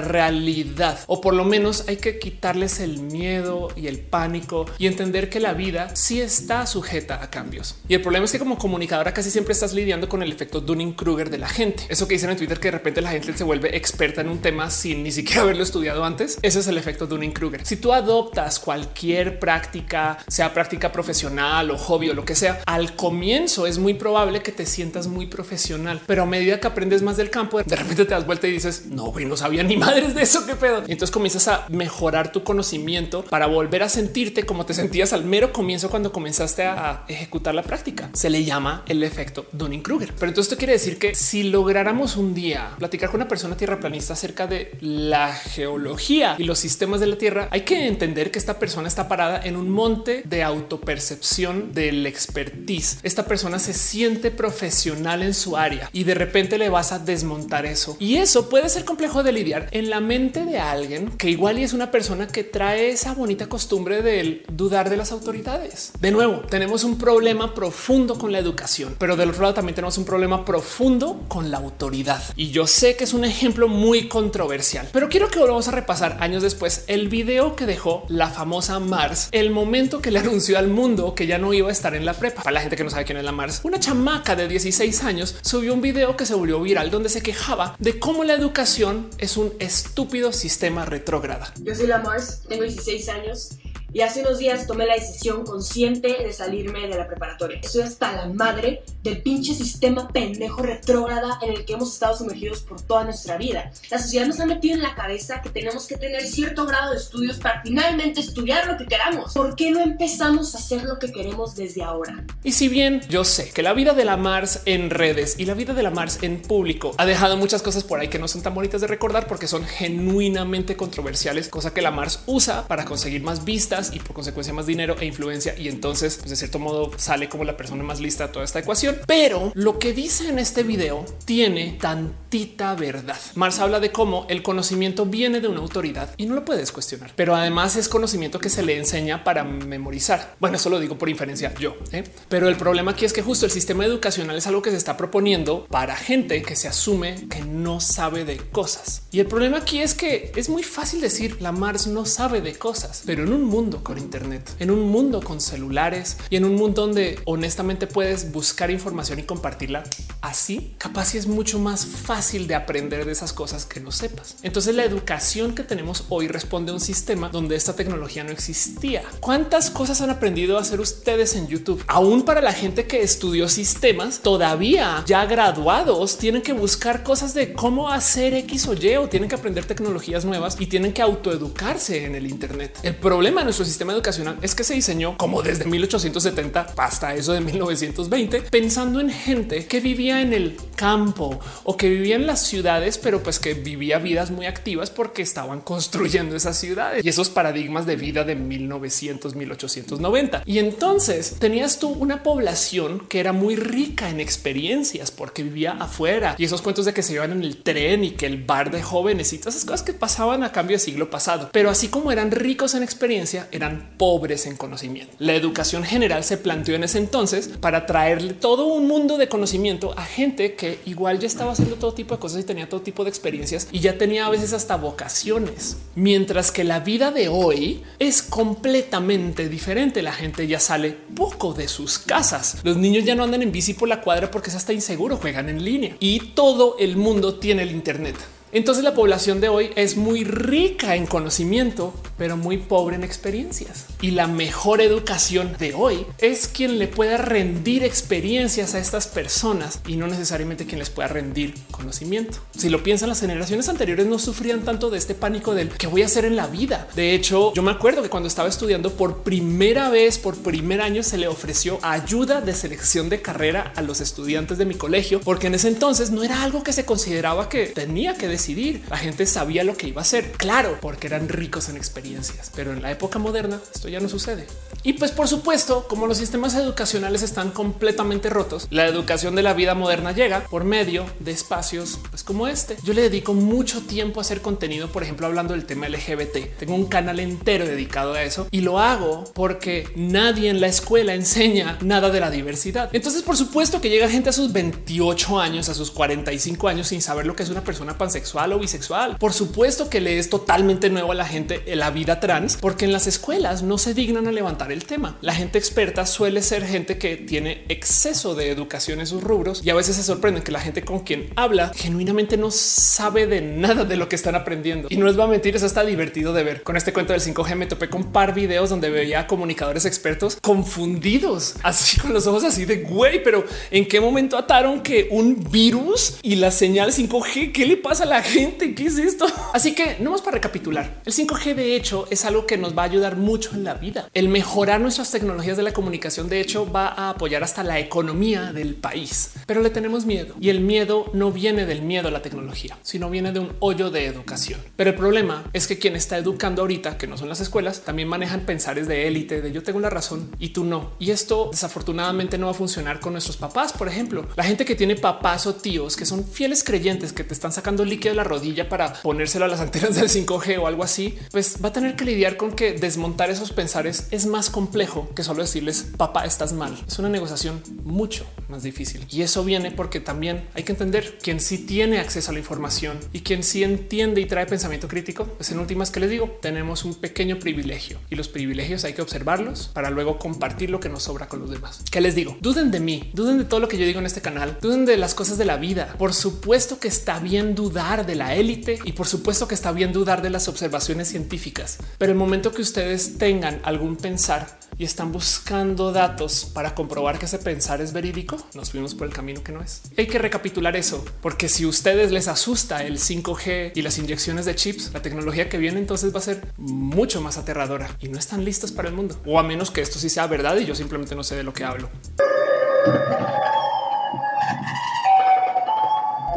realidad, o por lo menos hay que quitarles el miedo y el pánico y entender que la vida sí está sujeta a cambios. Y el problema es que como comunicadora casi siempre estás lidiando con el efecto Dunning Kruger de la gente. Eso que dicen en Twitter que de repente la gente se vuelve experta en un tema sin ni siquiera haberlo estudiado antes. Ese es el efecto Dunning Kruger. Si tú adoptas cualquier práctica, sea práctica profesional o hobby o lo que sea, al comienzo es muy probable que te sientas muy profesional, pero a medida que aprendes más del campo, de repente te das vuelta y dices no, güey, no sabía ni madres de eso. Qué pedo. Y entonces comienzas a mejorar tu conocimiento para volver a sentirte como te sentías al mero comienzo cuando comenzaste a ejecutar la práctica. Se le llama el efecto Dunning Kruger. Pero entonces esto quiere decir que si lográramos un día platicar con una persona tierraplanista acerca de la geología y los sistemas de la Tierra, hay que entender que esta persona está parada en un monte de autopercepción del expertise. Esta persona se siente profesional en su área y de repente le vas a desmontar eso. Y eso puede ser complejo de lidiar en la mente de alguien que igual y es una persona que trae esa bonita costumbre de dudar de las autoridades. De nuevo, tenemos un problema profundo con la educación, pero del otro lado también tenemos un problema profundo con la autoridad. Y yo sé que es un ejemplo muy controversial, pero quiero que volvamos a repasar años después el video que dejó la famosa Mars, el momento que le anunció al mundo que ya no iba a estar en la prepa. Para la gente que no sabe quién es la Mars, una chamaca de 16 años subió un video que se volvió viral donde se quejaba de cómo la educación es un estúpido sistema retrógrada. Yo soy la Mars, tengo 16 años y hace unos días tomé la decisión consciente de salirme de la preparatoria. Estoy hasta la madre del pinche sistema pendejo retrógrada en el que hemos estado sumergidos por toda nuestra vida. La sociedad nos ha metido en la cabeza que tenemos que tener cierto grado de estudios para finalmente estudiar lo que queramos. ¿Por qué no empezamos a hacer lo que queremos desde ahora? Y si bien yo sé que la vida de la Mars en redes y la vida de la Mars en público ha dejado muchas cosas por ahí que no son tan bonitas de recordar porque son genuinamente controversiales, cosa que la Mars usa para conseguir más vistas y por consecuencia más dinero e influencia. Y entonces, pues, de cierto modo, sale como la persona más lista a toda esta ecuación. Pero lo que dice en este video tiene tantita verdad. Mars habla de cómo el conocimiento viene de una autoridad y no lo puedes cuestionar, pero además es conocimiento que se le enseña para memorizar. Bueno, eso lo digo por inferencia yo, ¿eh? pero el problema aquí es que justo el sistema educacional es algo que se está proponiendo para gente que se asume que no sabe de cosas. Y el problema aquí es que es muy fácil decir la Mars no sabe de cosas, pero en un mundo con Internet, en un mundo con celulares y en un mundo donde honestamente puedes buscar información y compartirla así, capaz y es mucho más fácil de aprender de esas cosas que no sepas. Entonces la educación que tenemos hoy responde a un sistema donde esta tecnología no existía. ¿Cuántas cosas han aprendido a hacer ustedes en YouTube? Aún para la gente que estudió sistemas, todavía ya graduados tienen que buscar cosas de cómo hacer X o Y o tienen que aprender tecnologías nuevas y tienen que autoeducarse en el Internet. El problema de nuestro nuestro sistema educacional es que se diseñó como desde 1870 hasta eso de 1920, pensando en gente que vivía en el campo o que vivía en las ciudades, pero pues que vivía vidas muy activas porque estaban construyendo esas ciudades y esos paradigmas de vida de 1900, 1890. Y entonces tenías tú una población que era muy rica en experiencias porque vivía afuera y esos cuentos de que se iban en el tren y que el bar de jóvenes y todas esas cosas que pasaban a cambio de siglo pasado. Pero así como eran ricos en experiencia, eran pobres en conocimiento. La educación general se planteó en ese entonces para traerle todo un mundo de conocimiento a gente que igual ya estaba haciendo todo tipo de cosas y tenía todo tipo de experiencias y ya tenía a veces hasta vocaciones. Mientras que la vida de hoy es completamente diferente. La gente ya sale poco de sus casas. Los niños ya no andan en bici por la cuadra porque es hasta inseguro, juegan en línea y todo el mundo tiene el Internet. Entonces la población de hoy es muy rica en conocimiento, pero muy pobre en experiencias. Y la mejor educación de hoy es quien le pueda rendir experiencias a estas personas y no necesariamente quien les pueda rendir conocimiento. Si lo piensan, las generaciones anteriores no sufrían tanto de este pánico del que voy a hacer en la vida. De hecho, yo me acuerdo que cuando estaba estudiando por primera vez, por primer año, se le ofreció ayuda de selección de carrera a los estudiantes de mi colegio, porque en ese entonces no era algo que se consideraba que tenía que decir decidir. La gente sabía lo que iba a hacer. Claro, porque eran ricos en experiencias, pero en la época moderna esto ya no sucede. Y pues por supuesto, como los sistemas educacionales están completamente rotos, la educación de la vida moderna llega por medio de espacios pues como este. Yo le dedico mucho tiempo a hacer contenido, por ejemplo, hablando del tema LGBT. Tengo un canal entero dedicado a eso y lo hago porque nadie en la escuela enseña nada de la diversidad. Entonces, por supuesto que llega gente a sus 28 años, a sus 45 años sin saber lo que es una persona pansexual o bisexual. Por supuesto que le es totalmente nuevo a la gente la vida trans, porque en las escuelas no se dignan a levantar el tema. La gente experta suele ser gente que tiene exceso de educación en sus rubros y a veces se sorprende que la gente con quien habla genuinamente no sabe de nada de lo que están aprendiendo. Y no les va a mentir, eso está divertido de ver. Con este cuento del 5G me topé con par videos donde veía comunicadores expertos confundidos, así con los ojos así de güey, pero en qué momento ataron que un virus y la señal 5G, ¿qué le pasa a la gente, ¿qué es esto? Así que no más para recapitular. El 5G de hecho es algo que nos va a ayudar mucho en la vida. El mejorar nuestras tecnologías de la comunicación de hecho va a apoyar hasta la economía del país. Pero le tenemos miedo y el miedo no viene del miedo a la tecnología, sino viene de un hoyo de educación. Pero el problema es que quien está educando ahorita, que no son las escuelas, también manejan pensares de élite, de yo tengo la razón y tú no. Y esto desafortunadamente no va a funcionar con nuestros papás, por ejemplo. La gente que tiene papás o tíos que son fieles creyentes que te están sacando líquido de la rodilla para ponérselo a las antenas del 5G o algo así, pues va a tener que lidiar con que desmontar esos pensares es más complejo que solo decirles papá, estás mal. Es una negociación mucho más difícil y eso viene porque también hay que entender quien sí tiene acceso a la información y quien sí entiende y trae pensamiento crítico. Pues en últimas que les digo, tenemos un pequeño privilegio y los privilegios hay que observarlos para luego compartir lo que nos sobra con los demás. ¿Qué les digo? Duden de mí, duden de todo lo que yo digo en este canal, duden de las cosas de la vida. Por supuesto que está bien dudar de la élite y por supuesto que está bien dudar de las observaciones científicas, pero el momento que ustedes tengan algún pensar y están buscando datos para comprobar que ese pensar es verídico, nos fuimos por el camino que no es. Hay que recapitular eso, porque si ustedes les asusta el 5G y las inyecciones de chips, la tecnología que viene entonces va a ser mucho más aterradora y no están listos para el mundo, o a menos que esto sí sea verdad y yo simplemente no sé de lo que hablo.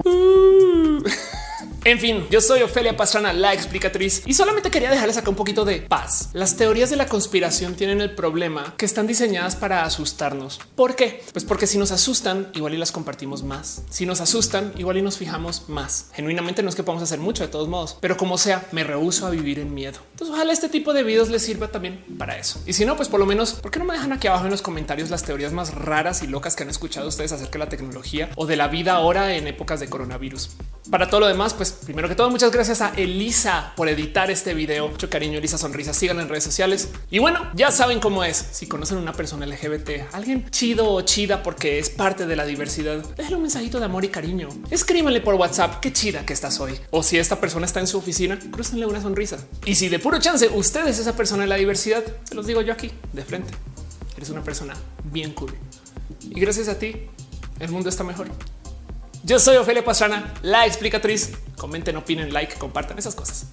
En fin, yo soy Ofelia Pastrana, la explicatriz, y solamente quería dejarles acá un poquito de paz. Las teorías de la conspiración tienen el problema que están diseñadas para asustarnos. ¿Por qué? Pues porque si nos asustan, igual y las compartimos más. Si nos asustan, igual y nos fijamos más. Genuinamente no es que podamos hacer mucho de todos modos, pero como sea, me rehuso a vivir en miedo. Entonces, ojalá este tipo de videos les sirva también para eso. Y si no, pues por lo menos, ¿por qué no me dejan aquí abajo en los comentarios las teorías más raras y locas que han escuchado ustedes acerca de la tecnología o de la vida ahora en épocas de coronavirus? Para todo lo demás, pues primero que todo, muchas gracias a Elisa por editar este video. Mucho cariño, Elisa Sonrisa. Sigan en redes sociales. Y bueno, ya saben cómo es. Si conocen a una persona LGBT, alguien chido o chida porque es parte de la diversidad, déjenle un mensajito de amor y cariño. Escríbanle por WhatsApp qué chida que estás hoy. O si esta persona está en su oficina, crúcenle una sonrisa. Y si de puro chance usted es esa persona de la diversidad, se los digo yo aquí de frente. Eres una persona bien cool. Y gracias a ti, el mundo está mejor. Yo soy Ofelia Pastrana, la explicatriz. Comenten, opinen, like, compartan esas cosas.